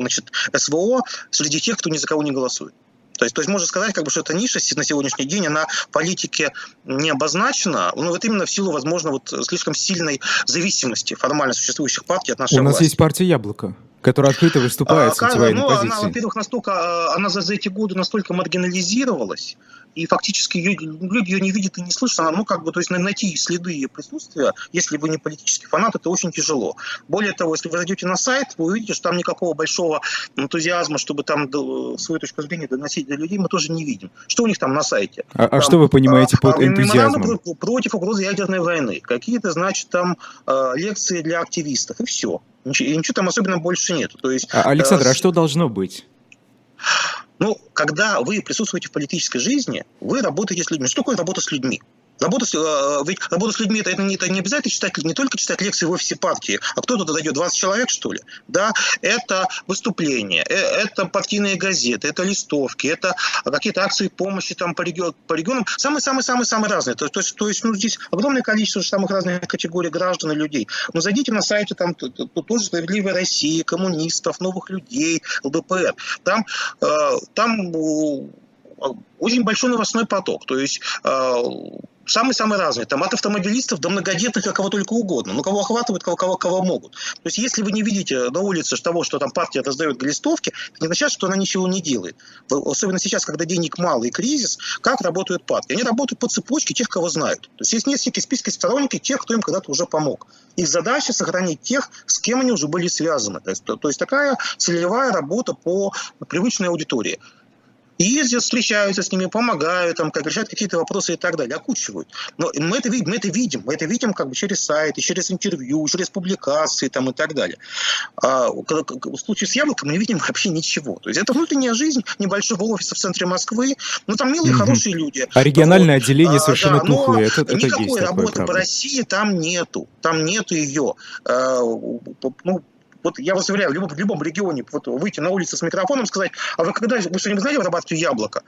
значит, СВО среди тех, кто ни за кого не голосует. То есть, то есть можно сказать, как бы, что эта ниша на сегодняшний день, она в политике не обозначена, но вот именно в силу, возможно, вот слишком сильной зависимости формально существующих партий от нашей У власти. нас есть партия «Яблоко» которая открыто выступает а, с антивоенной ну, позицией. Она, во-первых, настолько, а, она за, за эти годы настолько маргинализировалась, и фактически ее, люди ее не видят и не слышат. Она, ну, как бы, то есть найти следы ее присутствия, если вы не политический фанат, это очень тяжело. Более того, если вы зайдете на сайт, вы увидите, что там никакого большого энтузиазма, чтобы там свою точку зрения доносить до людей, мы тоже не видим. Что у них там на сайте? А, там, а что вы понимаете а, под энтузиазмом? Против угрозы ядерной войны. Какие-то, значит, там э, лекции для активистов, и все. Ничего, и ничего там особенно больше нет. То есть, а, Александр, э, а что должно быть? Ну, когда вы присутствуете в политической жизни, вы работаете с людьми. Что такое работа с людьми? Работа с, э, ведь работа с людьми это, это, не, это не обязательно читать, не только читать лекции в офисе партии, а кто туда дойдет, 20 человек, что ли? Да, это выступления, э, это партийные газеты, это листовки, это какие-то акции помощи там по, регион, по регионам. Самые-самые-самые-самые разные. То, то, есть, то есть ну, здесь огромное количество самых разных категорий граждан и людей. Но зайдите на сайте там тоже «Справедливая Россия», коммунистов, новых людей, ЛДПР. Там, э, там очень большой новостной поток. То есть самый-самый разный, там от автомобилистов до многодетных, кого только угодно, ну, кого охватывают, кого, кого, кого могут. То есть, если вы не видите на улице того, что там партия раздает листовки, это не означает, что она ничего не делает. Особенно сейчас, когда денег мало и кризис, как работают партии? Они работают по цепочке тех, кого знают. То есть, есть несколько списки сторонников тех, кто им когда-то уже помог. Их задача сохранить тех, с кем они уже были связаны. То есть, то, то есть такая целевая работа по привычной аудитории ездят, встречаются с ними, помогают, там, как решают какие-то вопросы и так далее, окучивают. Но мы это, мы это видим, мы это видим как бы через сайты, через интервью, через публикации там, и так далее. А в случае с яблоком мы не видим вообще ничего. То есть это внутренняя жизнь небольшого офиса в центре Москвы, ну там милые, угу. хорошие люди. А региональное вот. отделение а, совершенно да, тухлое. Это, это никакой есть работы такое, по России там нету. Там нету ее. А, ну, вот я вас уверяю, в любом, в любом регионе вот, выйти на улицу с микрофоном, сказать, а вы когда, вы что-нибудь знаете партию «Яблоко»?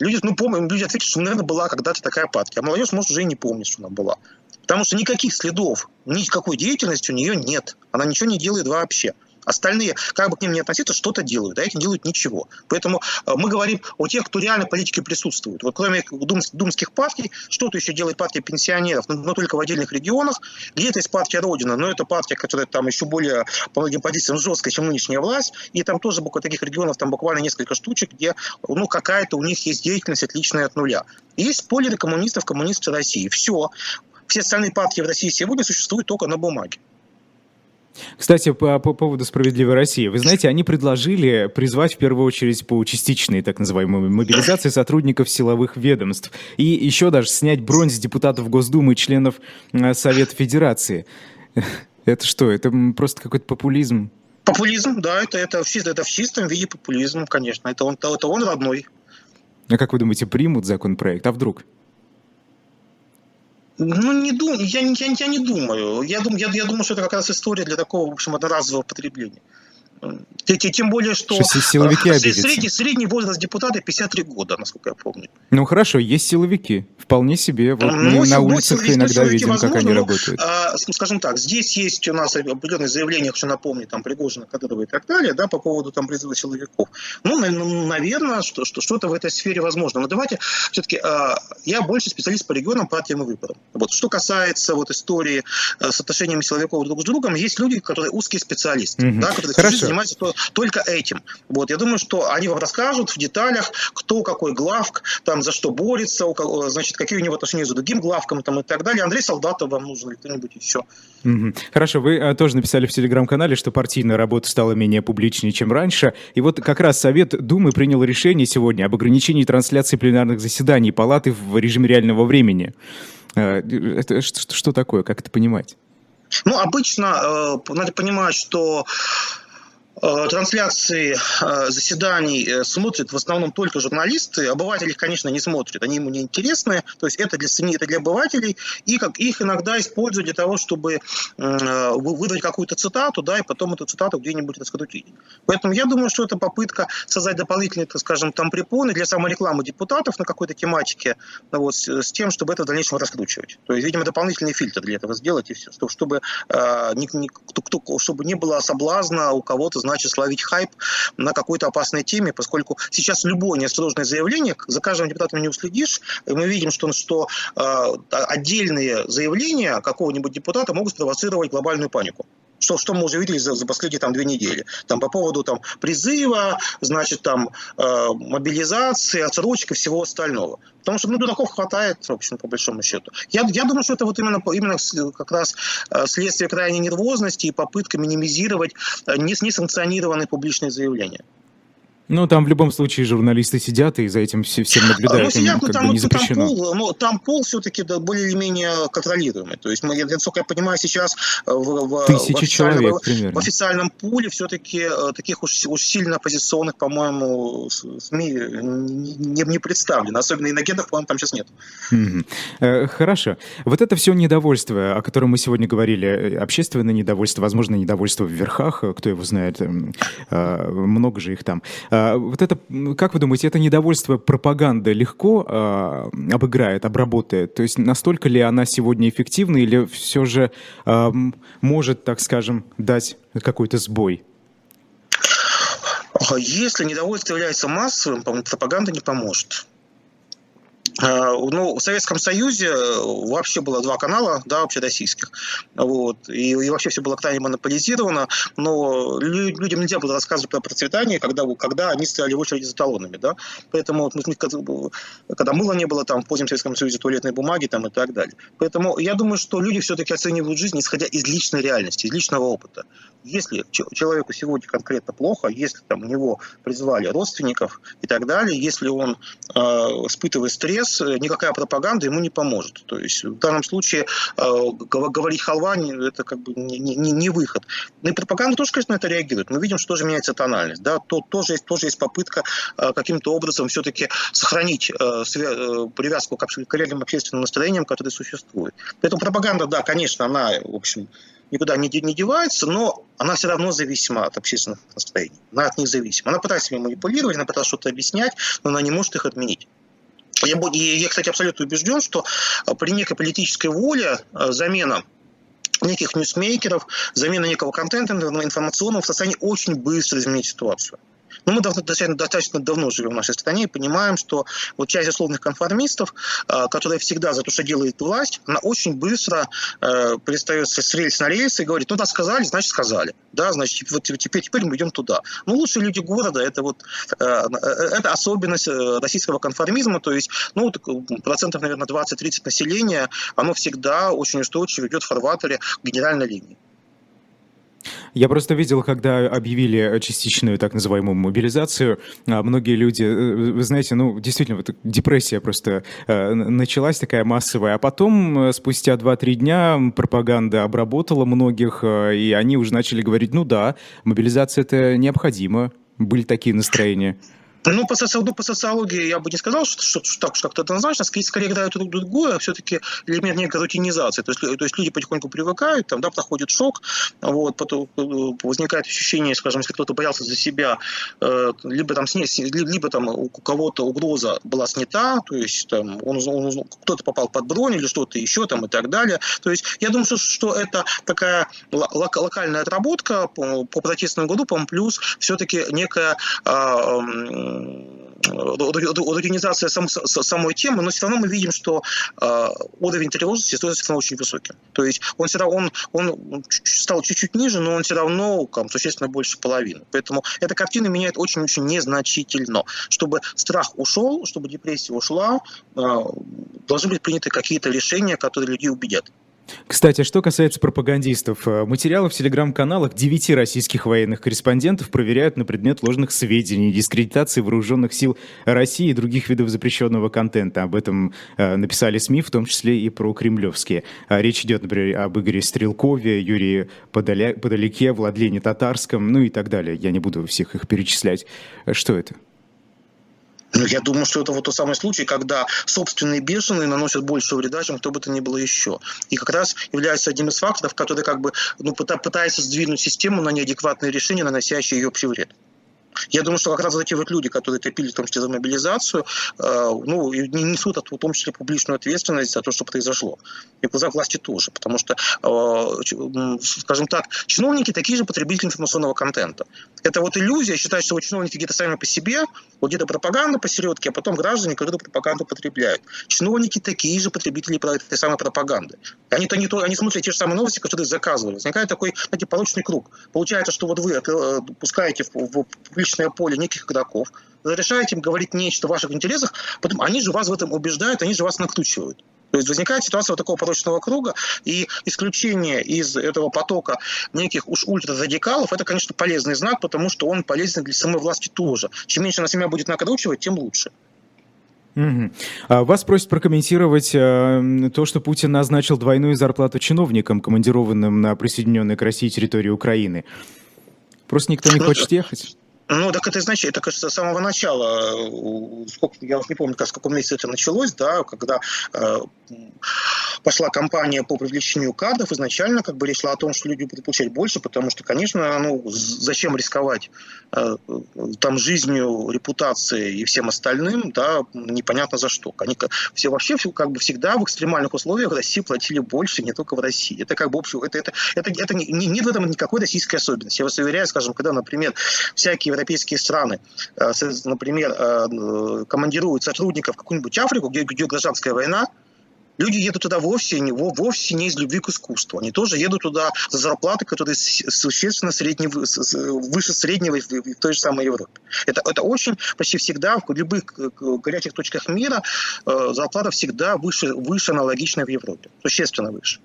Люди, ну, помню, люди ответят, что, наверное, была когда-то такая партия. А молодежь, может, уже и не помнит, что она была. Потому что никаких следов, никакой деятельности у нее нет. Она ничего не делает вообще. Остальные, как бы к ним не относиться, что-то делают, а эти делают ничего. Поэтому э, мы говорим о тех, кто реально в политике присутствует. Вот кроме дум, думских партий, что-то еще делает партия пенсионеров, но, но только в отдельных регионах. Где-то есть партия Родина, но это партия, которая там еще более, по многим позициям, жесткая, чем нынешняя власть. И там тоже буквально таких регионов, там буквально несколько штучек, где ну, какая-то у них есть деятельность отличная от нуля. И есть спойлеры коммунистов, коммунисты России. Все. Все остальные партии в России сегодня существуют только на бумаге. Кстати, по, по поводу «Справедливой России». Вы знаете, они предложили призвать в первую очередь по частичной так называемой мобилизации сотрудников силовых ведомств. И еще даже снять бронь с депутатов Госдумы и членов э, Совета Федерации. Это что, это просто какой-то популизм? Популизм, да, это, это, в, это в чистом виде популизм, конечно. Это он, это он родной. А как вы думаете, примут законопроект? А вдруг? Ну, не думаю, я, я, я не думаю. Я, дум, я, я думаю, что это как раз история для такого, в общем, одноразового потребления. Тем более, что, силовики средний, средний возраст депутата 53 года, насколько я помню. Ну хорошо, есть силовики. Вполне себе. Вот ну, мы на улицах силовики, иногда видим, возможно, как они но, работают. А, скажем так, здесь есть у нас определенные заявления, хочу напомнить, там, Пригожина, Кадырова и так далее, да, по поводу там призыва силовиков. Ну, наверное, что, что, что-то в этой сфере возможно. Но давайте все-таки, а, я больше специалист по регионам, партиям и выборам. Вот, что касается вот истории с отношениями силовиков друг с другом, есть люди, которые узкие специалисты, угу. да, которые занимаются только этим. Вот, я думаю, что они вам расскажут в деталях, кто какой главк, там, за что борется, у, значит, какие у него отношения с другим главком там, и так далее. Андрей Солдатов вам нужен или кто-нибудь еще. Угу. Хорошо, вы а, тоже написали в телеграм-канале, что партийная работа стала менее публичнее, чем раньше. И вот как раз Совет Думы принял решение сегодня об ограничении трансляции пленарных заседаний Палаты в режиме реального времени. А, это что, что такое? Как это понимать? Ну, обычно э, надо понимать, что Э, трансляции э, заседаний э, смотрят в основном только журналисты. Обыватели их, конечно, не смотрят, они ему не интересны. То есть это для СМИ, это для обывателей. И как их иногда используют для того, чтобы выдать какую-то цитату, да, и потом эту цитату где-нибудь раскрутить. Поэтому я думаю, что это попытка создать дополнительные, так скажем, там препоны для саморекламы депутатов на какой-то тематике, вот, с тем, чтобы это в дальнейшем раскручивать. То есть, видимо, дополнительный фильтр для этого сделать, и все, чтобы, чтобы не было соблазна у кого-то, значит словить хайп на какой-то опасной теме, поскольку сейчас любое неосторожное заявление, за каждым депутатом не уследишь, и мы видим, что, что э, отдельные заявления какого-нибудь депутата могут спровоцировать глобальную панику что, что мы уже видели за, за последние там, две недели. Там, по поводу там, призыва, значит, там, э, мобилизации, отсрочки, всего остального. Потому что ну, дураков хватает, в общем, по большому счету. Я, я думаю, что это вот именно, именно как раз э, следствие крайней нервозности и попытка минимизировать э, несанкционированные публичные заявления. Ну, там в любом случае журналисты сидят и за этим всем наблюдают, ну, сидят, ну, там, не запрещено. Там пол, ну, там пол все-таки да, более или менее контролируемый. То есть, мы, я, насколько я понимаю, сейчас э, в, в, Тысячи в, человек, примерно. в официальном пуле все-таки э, таких уж, уж сильно оппозиционных, по-моему, СМИ не, не представлено. Особенно иногентов, по-моему, там сейчас нет. Mm-hmm. Хорошо. Вот это все недовольство, о котором мы сегодня говорили, общественное недовольство, возможно, недовольство в верхах, кто его знает, эм, много же их там. А, вот это, как вы думаете, это недовольство пропаганда легко а, обыграет, обработает? То есть настолько ли она сегодня эффективна или все же а, может, так скажем, дать какой-то сбой? Если недовольство является массовым, пропаганда не поможет. А, ну, в Советском Союзе э, вообще было два канала, да, общероссийских, вот, и, и вообще все было крайне монополизировано, но людям нельзя было рассказывать про процветание, когда, когда они стояли в очереди за талонами, да, поэтому, когда мыла не было там в позднем Советском Союзе, туалетной бумаги там и так далее. Поэтому я думаю, что люди все-таки оценивают жизнь, исходя из личной реальности, из личного опыта. Если человеку сегодня конкретно плохо, если там у него призвали родственников и так далее, если он э, испытывает стресс, э, никакая пропаганда ему не поможет. То есть в данном случае э, говорить халва это как бы не, не, не выход. Ну и пропаганда тоже, конечно, на это реагирует. Мы видим, что тоже меняется тональность. Да? То, тоже, есть, тоже есть попытка э, каким-то образом все-таки сохранить привязку к коллегам общественным настроениям, которые существуют. Поэтому пропаганда, да, конечно, она, в общем, никуда не, не девается, но она все равно зависима от общественных настроений. Она от них зависима. Она пытается ими манипулировать, она пытается что-то объяснять, но она не может их отменить. Я, я, кстати, абсолютно убежден, что а, при некой политической воле а, замена неких ньюсмейкеров, замена некого контента информационного в состоянии очень быстро изменить ситуацию. Но мы достаточно, достаточно давно живем в нашей стране и понимаем, что вот часть условных конформистов, а, которая всегда за то, что делает власть, она очень быстро э, перестает с рельс на рельсы и говорит, ну да, сказали, значит сказали. Да, значит, вот теперь, теперь мы идем туда. Ну, лучшие люди города, это вот э, э, это особенность российского конформизма, то есть, ну, процентов, наверное, 20-30 населения, оно всегда очень устойчиво идет в фарватере генеральной линии. Я просто видел, когда объявили частичную так называемую мобилизацию, а, многие люди, э, вы знаете, ну, действительно, вот депрессия просто э, началась такая массовая, а потом, э, спустя 2-3 дня, пропаганда обработала многих, и они уже начали говорить, ну да, мобилизация это необходимо. Были такие настроения. Ну, по, соци... ну, по социологии я бы не сказал, что, что, что так уж как-то однозначно. Скорее, скорее играют друг другое, все-таки элемент некой рутинизации. То есть, то есть люди потихоньку привыкают, там, да, проходит шок, вот, потом э, возникает ощущение, скажем, если кто-то боялся за себя, э, либо там снять, либо там у кого-то угроза была снята, то есть там он, он, кто-то попал под бронь или что-то еще там и так далее. То есть я думаю, что, что это такая локальная отработка по, по протестным группам, плюс все-таки некая а, организация сам, самой темы, но все равно мы видим, что э, уровень тревожности остается равно очень высоким. То есть он все равно он, он стал чуть-чуть ниже, но он все равно там, существенно больше половины. Поэтому эта картина меняет очень-очень незначительно. Чтобы страх ушел, чтобы депрессия ушла, э, должны быть приняты какие-то решения, которые людей убедят. Кстати, что касается пропагандистов, э, материалы в телеграм-каналах девяти российских военных корреспондентов проверяют на предмет ложных сведений, дискредитации вооруженных сил России и других видов запрещенного контента. Об этом э, написали СМИ, в том числе и про кремлевские. А речь идет, например, об Игоре Стрелкове, Юрии Подоля... Подоляке, Владлене Татарском, ну и так далее. Я не буду всех их перечислять. Что это? Ну, я думаю, что это вот тот самый случай, когда собственные бешеные наносят больше вреда, чем кто бы то ни было еще. И как раз является одним из факторов, который как бы ну, пытается сдвинуть систему на неадекватные решения, наносящие ее общий вред. Я думаю, что как раз эти вот люди, которые топили, в том числе за мобилизацию, э, ну, не несут, в том числе, публичную ответственность за то, что произошло. И в власти тоже. Потому что, э, скажем так, чиновники такие же потребители информационного контента. Это вот иллюзия считать, что вот чиновники где-то сами по себе, вот где-то пропаганда посередке, а потом граждане, которые пропаганду потребляют. Чиновники такие же потребители этой самой пропаганды. Они, то не то, они смотрят те же самые новости, которые заказывали. Возникает такой, знаете, порочный круг. Получается, что вот вы э, пускаете в, в публичное поле неких игроков, разрешаете им говорить нечто в ваших интересах, потом они же вас в этом убеждают, они же вас накручивают. То есть возникает ситуация вот такого порочного круга, и исключение из этого потока неких уж ультрарадикалов, это, конечно, полезный знак, потому что он полезен для самой власти тоже. Чем меньше она себя будет накручивать, тем лучше. Угу. Вас просят прокомментировать э, то, что Путин назначил двойную зарплату чиновникам, командированным на присоединенной к России территории Украины. Просто никто не хочет ехать. Ну, так это значит, это, кажется, с самого начала, э, сколько, я уже не помню, как, в каком месяце это началось, да, когда э, пошла кампания по привлечению кадров, изначально как бы речь о том, что люди будут получать больше, потому что, конечно, ну, зачем рисковать э, там жизнью, репутацией и всем остальным, да, непонятно за что. Они все вообще как бы всегда в экстремальных условиях в России платили больше, не только в России. Это как бы общее, это, это, это, это не, нет в этом никакой российской особенности. Я вас уверяю, скажем, когда, например, всякие европейские страны, э, например, э, командируют сотрудников в какую-нибудь Африку, где, где гражданская война, Люди едут туда вовсе не, вовсе не из любви к искусству. Они тоже едут туда за зарплаты, которые существенно средне, выше среднего в той же самой Европе. Это, это очень почти всегда в любых горячих точках мира э, зарплата всегда выше, выше аналогичной в Европе. Существенно выше.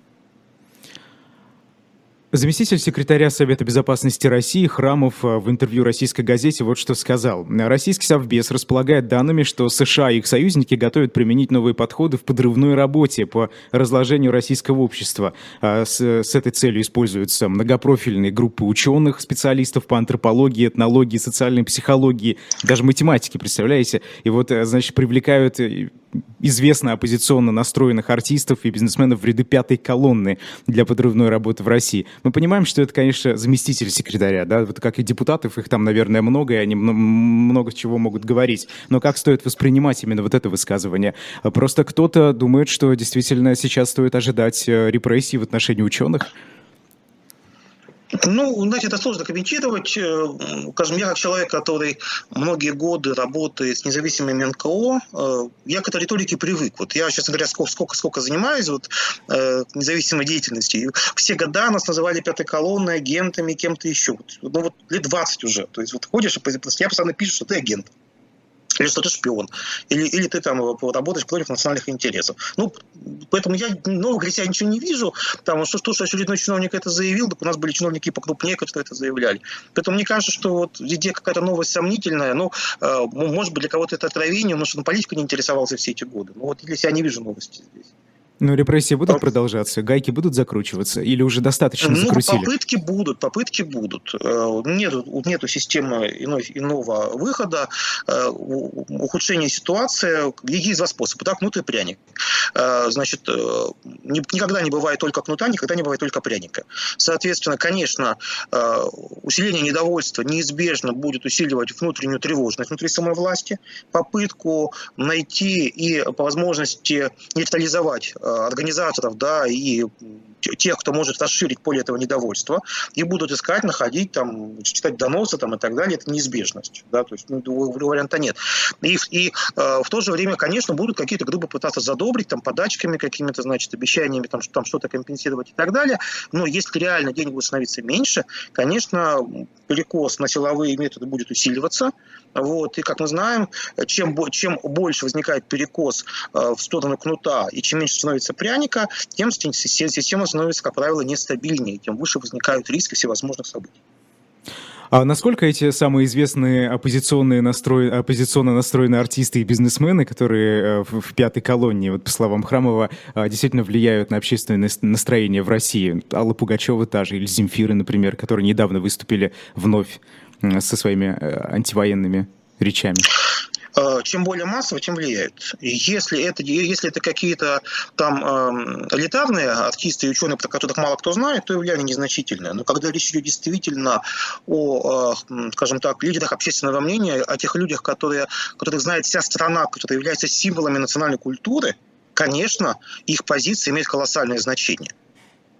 Заместитель секретаря Совета безопасности России Храмов э, в интервью российской газете вот что сказал. Российский Совбез располагает данными, что США и их союзники готовят применить новые подходы в подрывной работе по разложению российского общества. А с, с этой целью используются многопрофильные группы ученых, специалистов по антропологии, этнологии, социальной психологии, даже математики, представляете? И вот, э, значит, привлекают э, известно оппозиционно настроенных артистов и бизнесменов в ряды пятой колонны для подрывной работы в России. Мы понимаем, что это, конечно, заместитель секретаря, да, вот как и депутатов, их там, наверное, много, и они много чего могут говорить. Но как стоит воспринимать именно вот это высказывание? Просто кто-то думает, что действительно сейчас стоит ожидать э, репрессий в отношении ученых? Ну, знаете, это сложно комментировать. Э, скажем, я как человек, который многие годы работает с независимыми НКО, э, я к этой риторике привык. Вот я, честно говоря, сколько, сколько, сколько занимаюсь вот, э, независимой деятельностью. Все года нас называли пятой колонной, агентами, кем-то еще. Ну, вот лет 20 уже. То есть вот ходишь, и я постоянно пишу, что ты агент или что ты шпион, или, или ты там работаешь против национальных интересов. Ну, поэтому я нового себя ничего не вижу, потому что, что, что очередной чиновник это заявил, так у нас были чиновники покрупнее, которые это заявляли. Поэтому мне кажется, что вот везде какая-то новость сомнительная, ну, э, может быть, для кого-то это отравление, но что на политику не интересовался все эти годы. Ну, вот для себя не вижу новости здесь. Ну, репрессии будут По... продолжаться, гайки будут закручиваться или уже достаточно ну, закрутили? попытки будут, попытки будут. Э, нету, нету системы иной, иного выхода. Э, ухудшение ситуации, есть два способа. Так, кнут и пряник. Э, значит, никогда не бывает только кнута, никогда не бывает только пряника. Соответственно, конечно, усиление недовольства неизбежно будет усиливать внутреннюю тревожность внутри самой власти, попытку найти и по возможности нейтрализовать организаторов, да, и тех, кто может расширить поле этого недовольства, и будут искать, находить, там, читать доносы там, и так далее, это неизбежность. Да, то есть ну, варианта нет. И, и э, в то же время, конечно, будут какие-то группы пытаться задобрить там, подачками какими-то, значит, обещаниями там, там что-то компенсировать и так далее. Но если реально денег будет становиться меньше, конечно, перекос на силовые методы будет усиливаться. Вот. И, как мы знаем, чем, чем больше возникает перекос э, в сторону кнута и чем меньше становится пряника, тем система становится, как правило, нестабильнее, тем выше возникают риски всевозможных событий. А насколько эти самые известные оппозиционные настрой... оппозиционно настроенные артисты и бизнесмены, которые э, в, пятой колонии, вот по словам Храмова, э, действительно влияют на общественное настроение в России? Алла Пугачева та же, или Земфиры, например, которые недавно выступили вновь со своими э, антивоенными речами? Э, чем более массово, тем влияет. Если это, если это какие-то там э, элитарные артисты и ученые, про которых мало кто знает, то влияние незначительное. Но когда речь идет действительно о, э, скажем так, лидерах общественного мнения, о тех людях, которые, которых знает вся страна, которые являются символами национальной культуры, конечно, их позиция имеет колоссальное значение.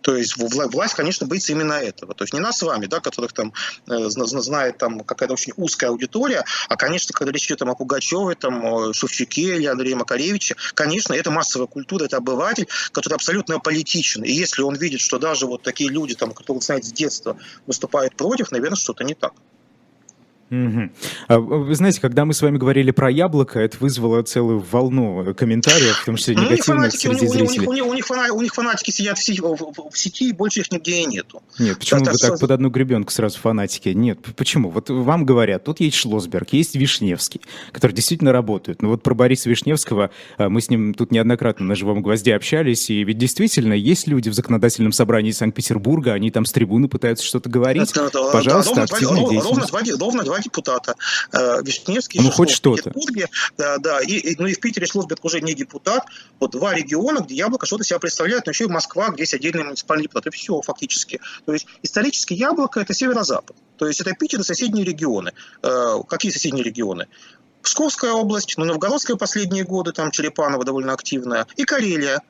То есть власть, конечно, боится именно этого. То есть не нас с вами, да, которых там э, знает там какая-то очень узкая аудитория, а, конечно, когда речь идет там, о Пугачеве, там, Шевчуке или Андрея Макаревиче, конечно, это массовая культура, это обыватель, который абсолютно аполитичен. И если он видит, что даже вот такие люди, там, которые знает с детства, выступают против, наверное, что-то не так. Угу. Вы знаете, когда мы с вами говорили про яблоко, это вызвало целую волну комментариев, в том числе ну, негативных среди у зрителей. У них, у, них, фанатики, у них фанатики сидят в сети, в сети, и больше их нигде и нету. Нет, почему это, вы так под одну гребенку сразу фанатики? Нет, почему? Вот вам говорят, тут есть Шлосберг, есть Вишневский, которые действительно работают. Но вот про Бориса Вишневского а, мы с ним тут неоднократно на живом гвозде общались, и ведь действительно есть люди в законодательном собрании Санкт-Петербурга, они там с трибуны пытаются что-то говорить. Это, Пожалуйста, да, ровно, деятельность. Ровно, ровно, ровно депутата. Э, Вишневский ну, хоть что-то. Да, да, и, и, ну и в Питере Шлосберг уже не депутат. Вот два региона, где Яблоко что-то себя представляет, но еще и Москва, где есть отдельный муниципальный депутат. И все фактически. То есть исторически Яблоко – это северо-запад. То есть это Питер и соседние регионы. Э, какие соседние регионы? Псковская область, ну, Новгородская последние годы, там Черепанова довольно активная, и Карелия.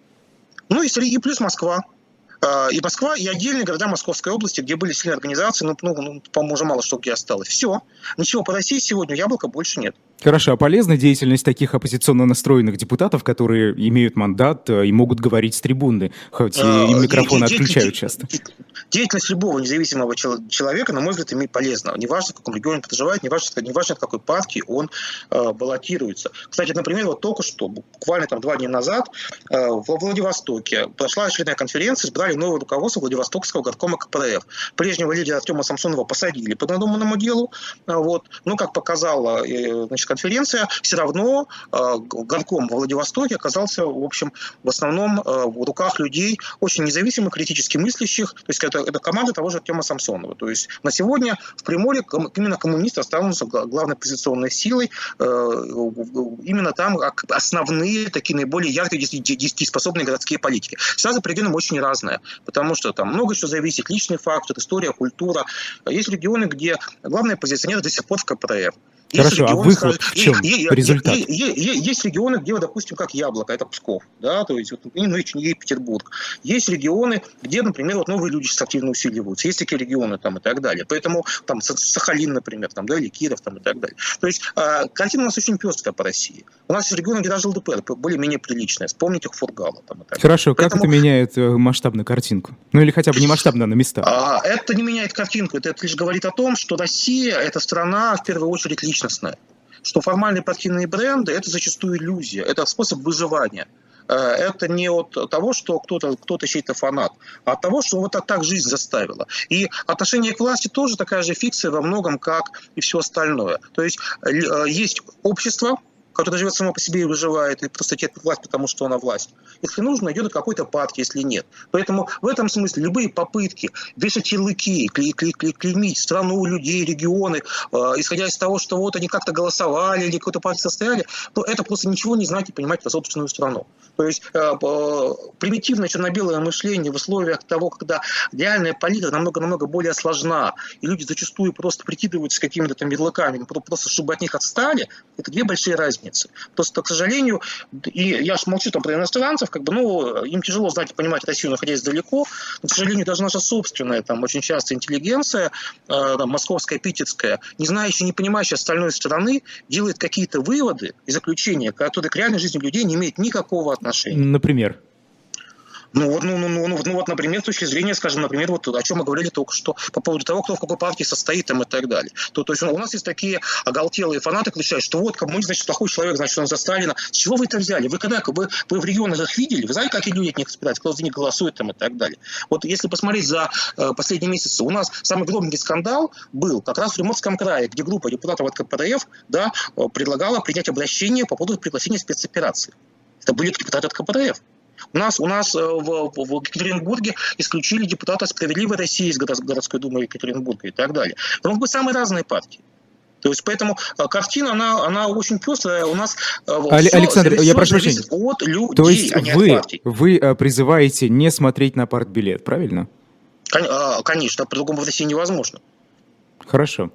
Ну и, и плюс Москва. А, и Москва, и отдельные города Московской области, где были сильные организации, ну, ну, ну по-моему, уже мало что где осталось. Все. Ничего по России сегодня яблока больше нет. Хорошо, а полезна деятельность таких оппозиционно настроенных депутатов, которые имеют мандат э, и могут говорить с трибуны, хоть и а, микрофоны отключают часто? Деятельность любого независимого человека, на мой взгляд, имеет полезно. Неважно, в каком регионе он проживает, неважно, неважно от какой партии он э, баллотируется. Кстати, например, вот только что, буквально там два дня назад, э, в Владивостоке прошла очередная конференция, избрали новое руководство Владивостокского горкома КПРФ. Прежнего лидера Артема Самсонова посадили по надуманному делу. Э, вот. Но, как показала э, значит, конференция, все равно э, горком во Владивостоке оказался, в общем, в основном э, в руках людей очень независимых, критически мыслящих. То есть это, это команда того же Артема Самсонова. То есть на сегодня в Приморье именно коммунисты останутся главной позиционной силой. Э, именно там основные, такие наиболее яркие, дееспособные городские политики. Сразу регионам очень разное, потому что там много что зависит. Личный фактор, история, культура. Есть регионы, где главная позиционер до сих пор в КПРФ. Хорошо, а выход в чем? Есть, Результат? Есть, есть, есть регионы, где, допустим, как Яблоко, это Псков, да, то есть, вот, ну, и Петербург. Есть регионы, где, например, вот новые люди сейчас активно усиливаются. Есть такие регионы там и так далее. Поэтому там Сахалин, например, там, да, или Киров там и так далее. То есть э, картина у нас очень пестрая по России. У нас есть регионы, где даже ЛДПР более-менее приличная. Вспомните Фургала. Там, и так Хорошо, Поэтому... как это меняет э, масштабную картинку? Ну или хотя бы не масштабно, а на местах. А, это не меняет картинку. Это лишь говорит о том, что Россия – это страна, в первую очередь, личностная что формальные партийные бренды – это зачастую иллюзия, это способ выживания. Э, это не от того, что кто-то кто чей-то фанат, а от того, что вот так жизнь заставила. И отношение к власти тоже такая же фикция во многом, как и все остальное. То есть э, есть общество, который живет само по себе и выживает, и просто терпит власть, потому что она власть. Если нужно, идет от какой-то партии, если нет. Поэтому в этом смысле любые попытки вешать ярлыки, кли кли кли клеймить страну, людей, регионы, э, исходя из того, что вот они как-то голосовали или какой-то партии состояли, то это просто ничего не знать и понимать про собственную страну. То есть э, примитивное черно-белое мышление в условиях того, когда реальная политика намного-намного более сложна, и люди зачастую просто прикидываются какими-то там ярлыками, просто чтобы от них отстали, это две большие разницы. Просто, к сожалению, и я же молчу там про иностранцев, как бы, ну, им тяжело знать и понимать Россию, находясь далеко, но, к сожалению, даже наша собственная, там, очень часто интеллигенция, э, там, московская, питерская, не знающая, не понимающая остальной страны, делает какие-то выводы и заключения, которые к реальной жизни людей не имеют никакого отношения. Например? Ну вот, ну, ну, ну, ну, ну вот, например, с точки зрения, скажем, например, вот о чем мы говорили только что по поводу того, кто в какой партии состоит там и так далее. То, то есть у нас есть такие оголтелые фанаты, кричат, что вот коммунист, значит, плохой человек, значит, он за Сталина. С чего вы это взяли? Вы когда вы, вы в регионах их видели? Вы знаете, какие люди от них избираются, кто за них голосует там и так далее. Вот если посмотреть за э, последние месяцы, у нас самый громкий скандал был как раз в Приморском крае, где группа депутатов от КПРФ да, э, предлагала принять обращение по поводу приглашения спецоперации. Это были депутаты от КПРФ. У нас, у нас э, в, в Екатеринбурге исключили депутата «Справедливой России» из городской думы Екатеринбурга и так далее. Это могут быть самые разные партии. То есть поэтому э, картина, она, она очень пестрая. У нас э, все, Александр, я прошу прощения. от людей, То есть а вы, вы призываете не смотреть на партбилет, правильно? Конечно, по-другому в России невозможно. Хорошо.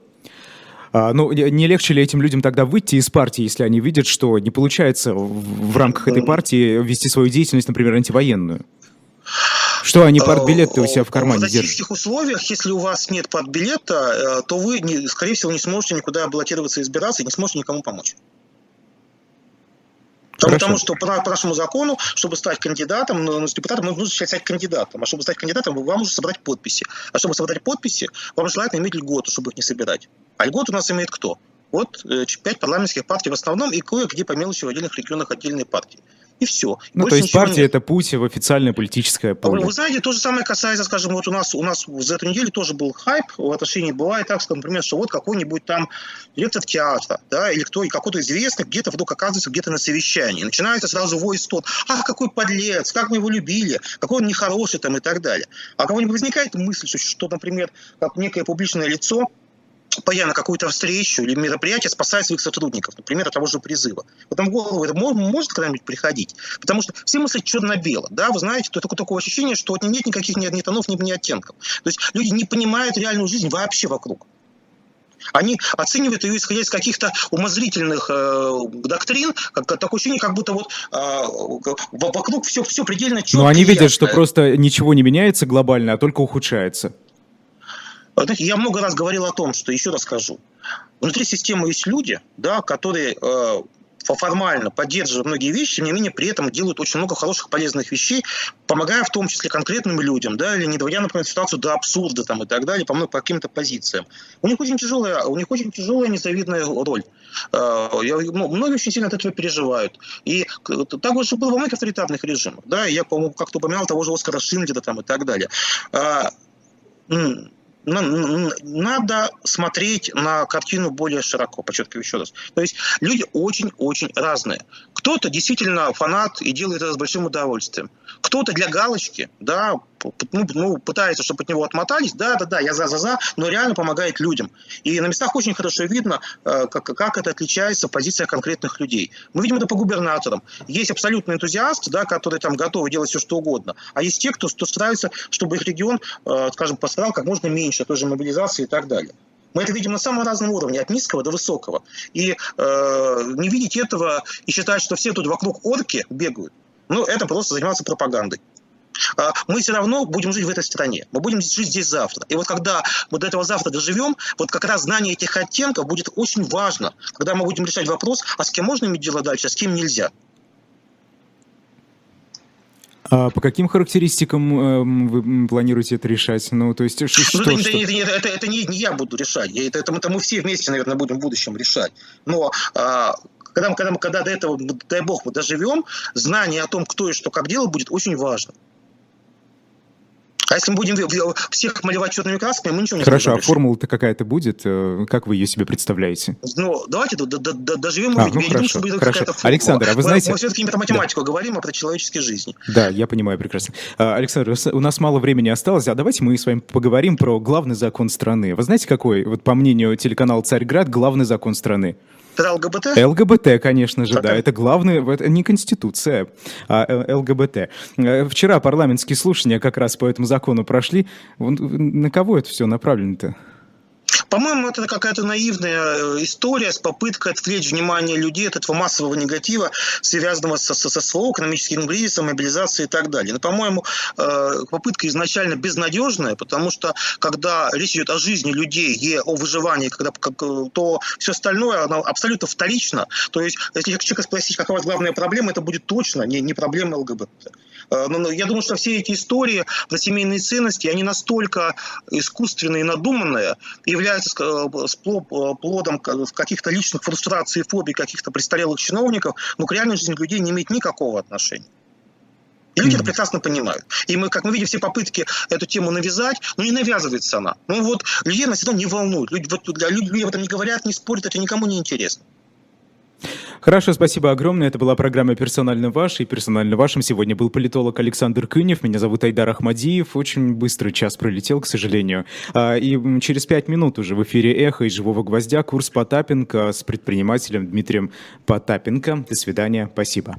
А, ну, не легче ли этим людям тогда выйти из партии, если они видят, что не получается в, в рамках этой партии вести свою деятельность, например, антивоенную? Что они партбилеты у себя в кармане держат? В российских условиях, если у вас нет партбилета, э, то вы, скорее всего, не сможете никуда баллотироваться и избираться, и не сможете никому помочь. Потому, потому что по, по нашему закону, чтобы стать кандидатом, ну, ну депутатом, нужно стать кандидатом. А чтобы стать кандидатом, вам нужно собрать подписи. А чтобы собрать подписи, вам желательно иметь льготу, чтобы их не собирать. А льготу у нас имеет кто? Вот э, пять парламентских партий в основном и кое-где по мелочи в отдельных регионах отдельные партии и все. Ну, Больше то есть партия нет. это путь в официальное политическое поле. Вы знаете, то же самое касается, скажем, вот у нас, у нас за эту неделю тоже был хайп в отношении, бывает так, что, например, что вот какой-нибудь там директор театра, да, или кто, какой-то известный где-то вдруг оказывается где-то на совещании. Начинается сразу вой тот, ах, какой подлец, как мы его любили, какой он нехороший там и так далее. А кого-нибудь возникает мысль, что, например, как некое публичное лицо на какую-то встречу или мероприятие спасает своих сотрудников, например, от того же призыва. Вот в голову это может когда-нибудь приходить? Потому что все мысли черно-бело. Да? Вы знаете, то такое, такое ощущение, что нет никаких ни, ни тонов, ни, ни оттенков. То есть люди не понимают реальную жизнь вообще вокруг. Они оценивают ее исходя из каких-то умозрительных э, доктрин, как, такое ощущение, как будто вот э, вокруг все, все предельно четко. Но они видят, что просто ничего не меняется глобально, а только ухудшается. Я много раз говорил о том, что, еще раз скажу, внутри системы есть люди, да, которые э, формально поддерживают многие вещи, тем не менее при этом делают очень много хороших, полезных вещей, помогая в том числе конкретным людям, да, или не доводя, например, ситуацию до абсурда там, и так далее, по, по каким-то позициям. У них очень тяжелая, у них очень тяжелая незавидная роль. Э, я, ну, многие очень сильно от этого переживают. И так же было во многих авторитарных режимах. Да, я, по-моему, как-то упоминал того же Оскара Шиндлера там, и так далее а, надо смотреть на картину более широко, подчеркиваю еще раз. То есть люди очень-очень разные. Кто-то действительно фанат и делает это с большим удовольствием. Кто-то для галочки, да, ну, ну, пытается, чтобы от него отмотались, да, да, да, я за, за, за, но реально помогает людям. И на местах очень хорошо видно, э, как, как это отличается позиция конкретных людей. Мы видим это по губернаторам. Есть абсолютный энтузиаст, да, который там готовы делать все, что угодно. А есть те, кто, кто старается, чтобы их регион, э, скажем, пострадал как можно меньше той же мобилизации и так далее. Мы это видим на самом разном уровне, от низкого до высокого. И э, не видеть этого и считать, что все тут вокруг орки бегают, ну, это просто заниматься пропагандой. А, мы все равно будем жить в этой стране. Мы будем жить здесь завтра. И вот когда мы до этого завтра доживем, вот как раз знание этих оттенков будет очень важно, когда мы будем решать вопрос, а с кем можно иметь дело дальше, а с кем нельзя. А по каким характеристикам э, вы планируете это решать? Ну, то есть, что, ну, это, что? Это, это, это, это не, не я буду решать. Это, это, это мы все вместе, наверное, будем в будущем решать. Но а, когда, когда, когда до этого, дай бог, мы доживем, знание о том, кто и что как делать, будет очень важно. А если мы будем всех малевать черными красками, мы ничего не Хорошо, а формула-то какая-то будет? Э, как вы ее себе представляете? Ну, давайте доживем, а. Ну, Я хорошо, думаю, что будет хорошо. какая-то формула. Александр, а вы знаете... Мы, мы все-таки не про математику да. говорим, а про человеческие жизни. Да, я понимаю прекрасно. А, Александр, у нас мало времени осталось, а давайте мы с вами поговорим про главный закон страны. Вы знаете, какой, вот по мнению телеканала «Царьград», главный закон страны? Это ЛГБТ? ЛГБТ, конечно же, так, да. Это главное, это не Конституция, а ЛГБТ. Э, вчера парламентские слушания как раз по этому закону прошли. На кого это все направлено-то? По-моему, это какая-то наивная э, история с попыткой отвлечь внимание людей от этого массового негатива, связанного со, со, со СВО, экономическим кризисом, мобилизацией и так далее. Но, по-моему, э, попытка изначально безнадежная, потому что когда речь идет о жизни людей и о выживании, когда, как, то все остальное оно абсолютно вторично. То есть, если человека спросить, вас главная проблема, это будет точно не, не проблема ЛГБТ. Э, но я думаю, что все эти истории про семейные ценности, они настолько искусственные и надуманные, являются э, э, плодом каких-то личных фрустраций и фобий каких-то престарелых чиновников, но к реальной жизни людей не имеет никакого отношения. И люди mm-hmm. это прекрасно понимают. И мы, как мы видим, все попытки эту тему навязать, но не навязывается она. Ну вот, людей она всегда не волнует. Люди, вот, люди, люди об этом не говорят, не спорят, это никому не интересно. Хорошо, спасибо огромное. Это была программа «Персонально ваш». И персонально вашим сегодня был политолог Александр Кынев. Меня зовут Айдар Ахмадиев. Очень быстрый час пролетел, к сожалению. А, и через пять минут уже в эфире «Эхо» и «Живого гвоздя» курс Потапенко с предпринимателем Дмитрием Потапенко. До свидания. Спасибо.